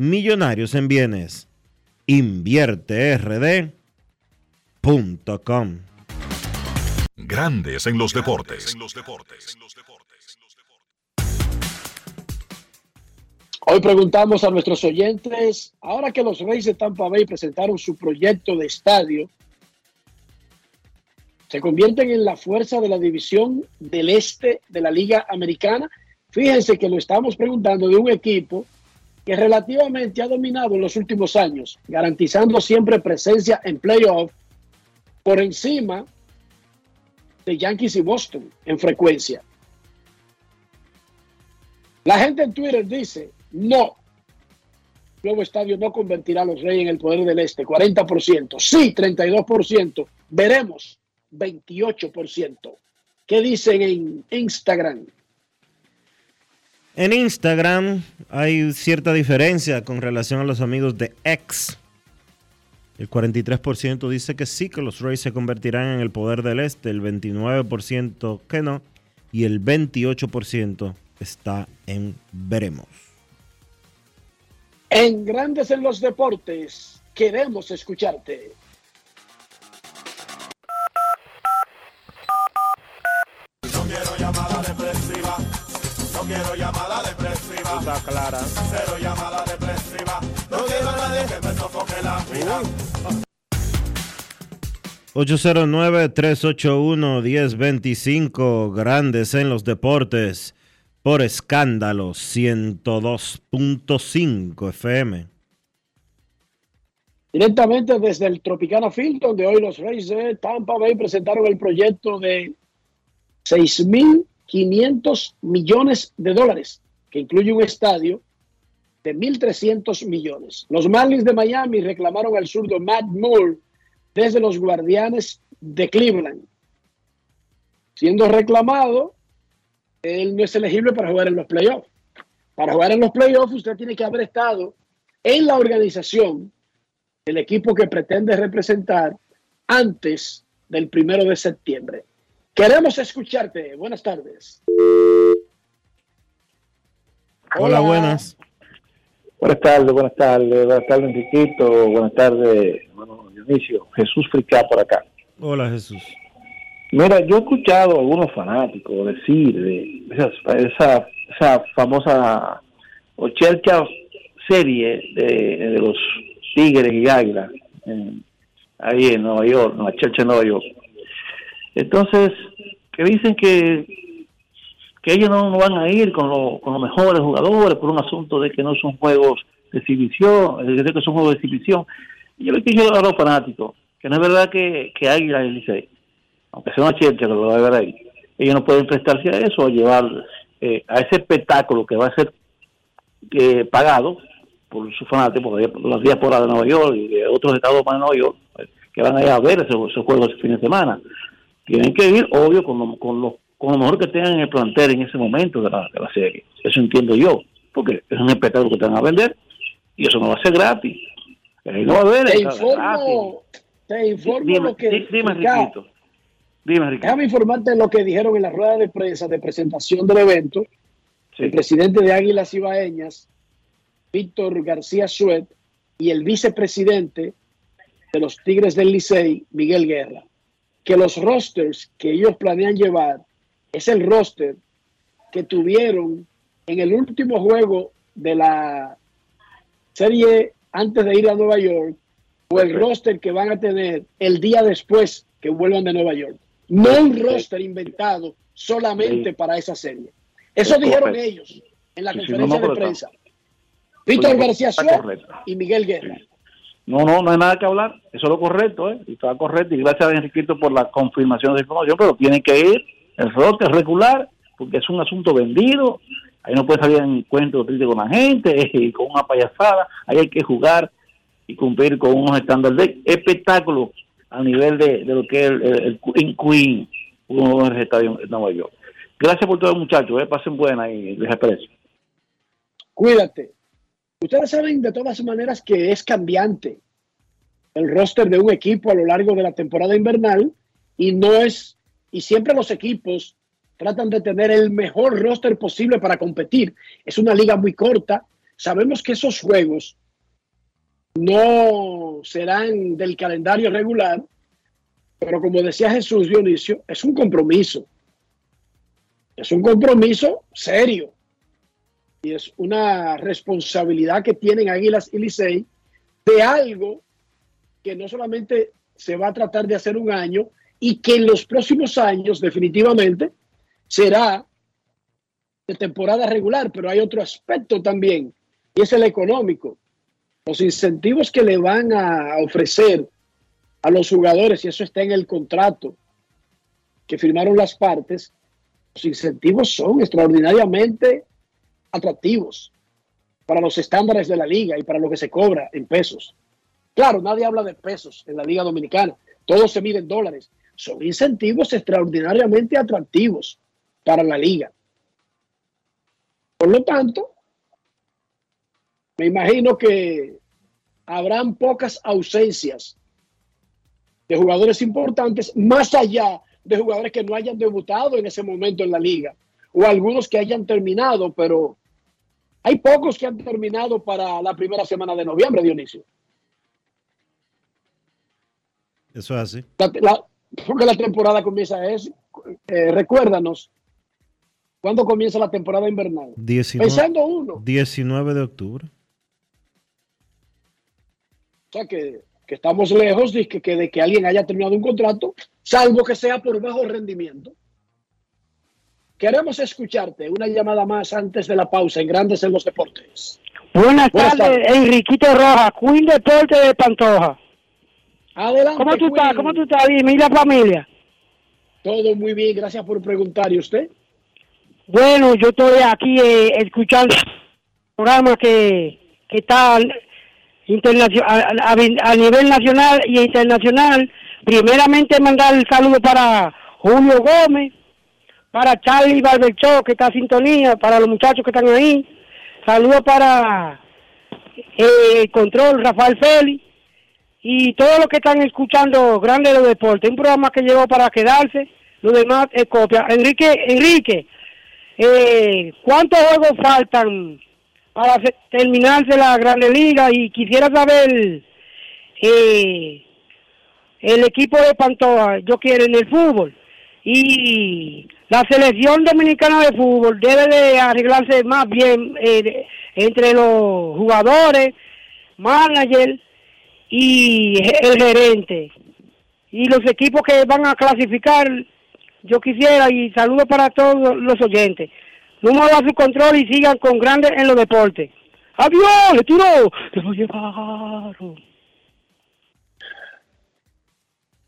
Millonarios en Bienes. InvierteRD.com. Grandes en los deportes. Hoy preguntamos a nuestros oyentes, ahora que los Reyes de Tampa Bay presentaron su proyecto de estadio, ¿se convierten en la fuerza de la división del este de la Liga Americana? Fíjense que lo estamos preguntando de un equipo que relativamente ha dominado en los últimos años, garantizando siempre presencia en playoff por encima de Yankees y Boston en frecuencia. La gente en Twitter dice, no, nuevo estadio no convertirá a los Reyes en el poder del Este, 40%, sí, 32%, veremos, 28%. ¿Qué dicen en Instagram? En Instagram hay cierta diferencia con relación a los amigos de X. El 43% dice que sí, que los Rays se convertirán en el poder del este, el 29% que no, y el 28% está en veremos. En Grandes en los Deportes, queremos escucharte. No quiero llamada depresiva. Está clara. Cero llamada depresiva. No quiero a nadie que me sofoque la vida. 809-381-1025, Grandes en los Deportes, por escándalo 102.5 FM. Directamente desde el Tropicana Field, donde hoy los Reyes de Tampa Bay presentaron el proyecto de 6.500 millones de dólares, que incluye un estadio de 1.300 millones. Los Marlins de Miami reclamaron al zurdo Matt Moore desde los Guardianes de Cleveland. Siendo reclamado, él no es elegible para jugar en los playoffs. Para jugar en los playoffs, usted tiene que haber estado en la organización del equipo que pretende representar antes del primero de septiembre. Queremos escucharte. Buenas tardes. Hola, buenas. Buenas tardes, buenas tardes, buenas tardes, Enriquito, buenas tardes, hermano Dionisio. Jesús Fricá por acá. Hola, Jesús. Mira, yo he escuchado a algunos fanáticos decir de esa, esa, esa famosa ochelcha serie de, de los Tigres y Águilas en- ahí en Nueva York, en la Chelcha de Nueva York. Entonces, que dicen que que ellos no, no van a ir con, lo- con los mejores jugadores por un asunto de que no son juegos de exhibición, decir, que son juegos de exhibición. Y yo le dije a los fanáticos que no es verdad que, que Águila y el Licey, aunque sea una que lo va a ver ahí, ellos no pueden prestarse a eso, a llevar eh, a ese espectáculo que va a ser eh, pagado por sus fanáticos, por las diásporas de Nueva York y de otros estados más de Nueva York, eh, que van a ir a ver esos, juegos ese fin de semana. Tienen que ir, obvio, con lo, con lo, con lo mejor que tengan en el plantel en ese momento de la, de la serie. Eso entiendo yo, porque es un espectáculo que te van a vender y eso no va a ser gratis. No va a haber Te gratis. informo, te informo Dime, lo que. di- dime, Ricardo. Dime, Enriquito. Déjame informarte lo que dijeron en la rueda de prensa de presentación del evento. El presidente de Águilas Ibaeñas, Víctor García Suet, y el vicepresidente de los Tigres del Licey, Miguel Guerra, que los rosters que ellos planean llevar es el roster que tuvieron en el último juego de la serie antes de ir a Nueva York, o el roster que van a tener el día después que vuelvan de Nueva York. No un roster inventado solamente Sí. para esa serie. Eso Es dijeron correcto. ellos en la Sí, sí, conferencia no, no, de prensa. Víctor Oye, García Suárez y Miguel Guerra. No, no, no hay nada que hablar. Eso es lo correcto, ¿eh? Está correcto. Y gracias a Enriquito por la confirmación de información, pero tiene que ir el rote regular, porque es un asunto vendido. Ahí no puede salir en encuentro triste con la gente y con una payasada. Ahí hay que jugar y cumplir con unos estándares de espectáculo a nivel de, de lo que es el, el, Queen uno de los estadios en Nueva York. Gracias por todo, muchachos. ¿eh? Pasen buena y les aprecio. Cuídate. Ustedes saben de todas maneras que es cambiante el roster de un equipo a lo largo de la temporada invernal y no es, y siempre los equipos tratan de tener el mejor roster posible para competir. Es una liga muy corta. Sabemos que esos juegos no serán del calendario regular, pero como decía Jesús Dionisio, es un compromiso. Es un compromiso serio y es una responsabilidad que tienen Águilas y Licey de algo que no solamente se va a tratar de hacer un año y que en los próximos años definitivamente será de temporada regular, pero hay otro aspecto también y es el económico. Los incentivos que le van a ofrecer a los jugadores, y eso está en el contrato que firmaron las partes, los incentivos son extraordinariamente atractivos para los estándares de la liga y para lo que se cobra en pesos. Claro, nadie habla de pesos en la liga dominicana, todo se mide en dólares. Son incentivos extraordinariamente atractivos para la liga. Por lo tanto, me imagino que habrán pocas ausencias de jugadores importantes, más allá de jugadores que no hayan debutado en ese momento en la liga, o algunos que hayan terminado, pero hay pocos que han terminado para la primera semana de noviembre, Dionisio. Eso es así. La, porque la temporada comienza es, eh, recuérdanos, ¿cuándo comienza la temporada invernal? 19, Pensando uno. 19 de octubre. O sea que, que estamos lejos de que, que, de que alguien haya terminado un contrato, salvo que sea por bajo rendimiento. Queremos escucharte. Una llamada más antes de la pausa en Grandes en los Deportes. Buenas, tardes, Enriquito Roja, Queen Deporte de Pantoja. Adelante. ¿Cómo tú Queen. estás? ¿Cómo tú estás? ¿y la familia? Todo muy bien, gracias por preguntar. ¿Y usted? Bueno, yo estoy aquí eh, escuchando el programa que, que está a- a nivel nacional y internacional. Primeramente mandar el saludo para Julio Gómez, para Charlie Barberchó, que está en sintonía, para los muchachos que están ahí. Saludo para eh, Control, Rafael Félix, y todos los que están escuchando Grande de los Deportes. Un programa que llegó para quedarse, lo demás es copia. Enrique, Enrique, eh, ¿cuántos juegos faltan para se- terminarse la Grande Liga? Y quisiera saber, eh, el equipo de Pantoja, yo quiero en el fútbol. Y la selección dominicana de fútbol debe de arreglarse más bien eh, entre los jugadores, manager y el gerente. Y los equipos que van a clasificar, yo quisiera, y saludo para todos los oyentes. Número a su control y sigan con grandes en los deportes. ¡Adiós! ¡Le tiró! ¡Se lo llevaron!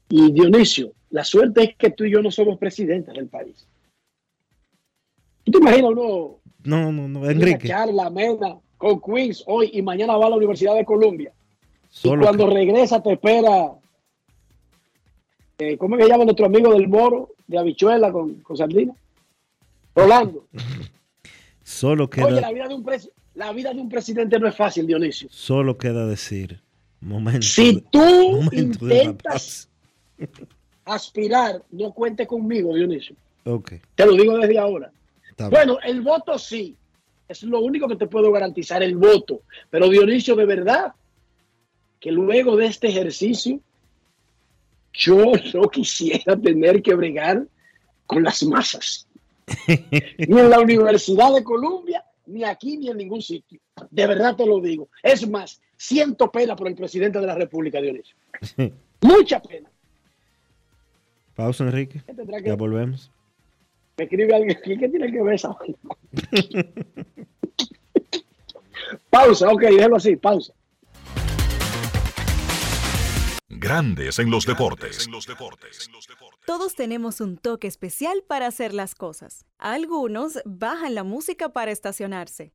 Y Dionisio, la suerte es que tú y yo no somos presidentes del país. ¿Tú te imaginas uno No, no, no, una Enrique. charla amena con Queens hoy y mañana va a la Universidad de Columbia? Solo y cuando regresa te espera, eh, ¿cómo es que llama nuestro amigo del Moro, de habichuela con, con sardina? Rolando. Solo Oye, queda, la vida, de un pres- la vida de un presidente no es fácil, Dionisio. solo queda decir. Momento. Si de- tú momento intentas aspirar, no cuente conmigo, Dionisio. paz. Ok. Te lo digo desde ahora. Está bien. Bueno, el voto sí. Es lo único que te puedo garantizar, el voto. Pero Dionisio, de verdad, que luego de este ejercicio, yo no quisiera tener que bregar con las masas. ni en la Universidad de Columbia, ni aquí, ni en ningún sitio. De verdad te lo digo. Es más, siento pena por el presidente de la República, Dionisio. Mucha pena. Pausa, Enrique. ¿Qué tendrá que- Ya volvemos. Me escribe alguien aquí, ¿qué tiene que ver esa? Pausa, ok, déjalo así, pausa. Grandes en los deportes. Todos tenemos un toque especial para hacer las cosas. Algunos bajan la música para estacionarse.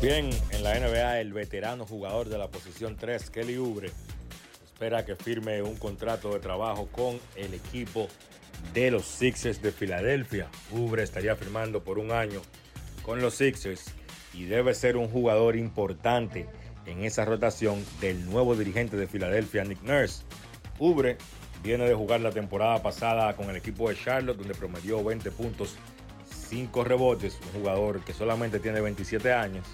Bien, en la NBA el veterano jugador de la posición 3, Kelly Oubre, espera que firme un contrato de trabajo con el equipo de los Sixers de Filadelfia. Ubre estaría firmando por un año con los Sixers y debe ser un jugador importante en esa rotación del nuevo dirigente de Filadelfia, Nick Nurse. Ubre viene de jugar la temporada pasada con el equipo de Charlotte, donde promedió 20 puntos, 5 rebotes, un jugador que solamente tiene 27 años,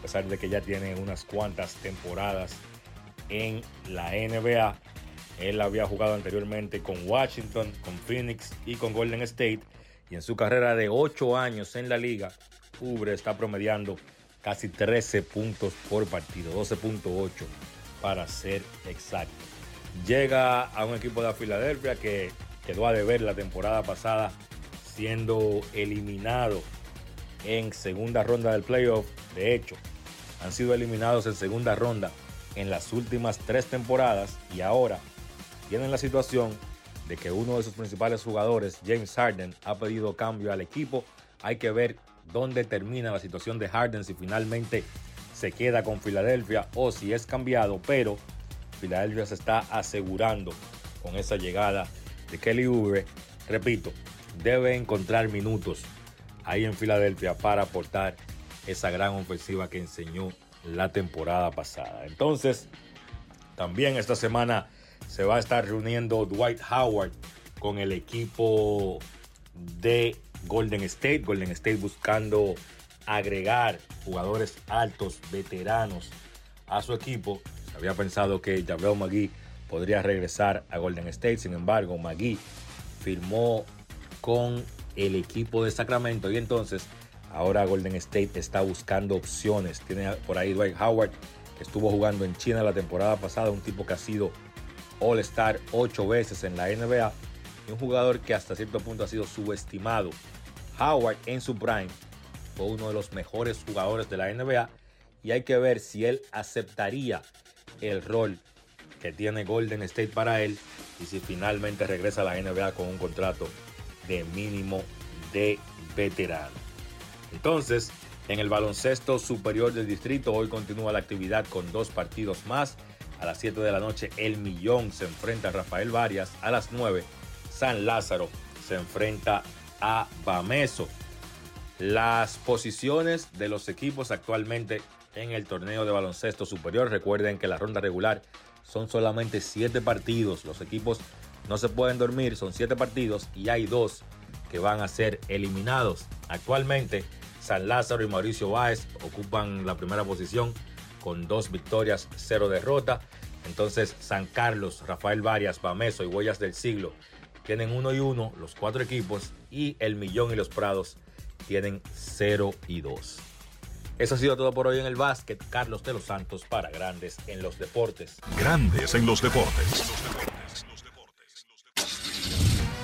a pesar de que ya tiene unas cuantas temporadas en la NBA. Él había jugado anteriormente con Washington, con Phoenix y con Golden State. Y en su carrera de 8 años en la liga, Ubre está promediando casi 13 puntos por partido, 12.8 para ser exacto. Llega a un equipo de Filadelfia que quedó a deber la temporada pasada siendo eliminado en segunda ronda del playoff. De hecho, han sido eliminados en segunda ronda en las últimas tres temporadas y ahora tienen la situación de que uno de sus principales jugadores, James Harden, ha pedido cambio al equipo. Hay que ver dónde termina la situación de Harden, si finalmente se queda con Filadelfia o si es cambiado, pero Filadelfia se está asegurando con esa llegada de Kelly Oubre. Repito, debe encontrar minutos ahí en Filadelfia para aportar esa gran ofensiva que enseñó la temporada pasada. Entonces, también esta semana se va a estar reuniendo Dwight Howard con el equipo de Golden State. Golden State buscando agregar jugadores altos, veteranos a su equipo. Había pensado que Javel McGee podría regresar a Golden State. Sin embargo, McGee firmó con el equipo de Sacramento y entonces ahora Golden State está buscando opciones. Tiene por ahí Dwight Howard, que estuvo jugando en China la temporada pasada, un tipo que ha sido All Star ocho veces en la NBA un jugador que hasta cierto punto ha sido subestimado. Howard en su prime fue uno de los mejores jugadores de la NBA y hay que ver si él aceptaría el rol que tiene Golden State para él y si finalmente regresa a la NBA con un contrato de mínimo de veterano. Entonces, en el baloncesto superior del distrito hoy continúa la actividad con dos partidos más. A las 7 de la noche el Millón se enfrenta a Rafael Varias. A las 9 San Lázaro se enfrenta a Bameso. Las posiciones de los equipos actualmente en el torneo de baloncesto superior. Recuerden que la ronda regular son solamente siete partidos. Los equipos no se pueden dormir, son siete partidos y hay dos que van a ser eliminados. Actualmente, San Lázaro y Mauricio Báez ocupan la primera posición con dos victorias, cero derrota. Entonces, San Carlos, Rafael Varias, Bameso y Huellas del Siglo tienen uno y uno los cuatro equipos y el Millón y los Prados tienen 0 y 2. Eso ha sido todo por hoy en el básquet. Carlos de los Santos para Grandes en los Deportes. Grandes en los Deportes.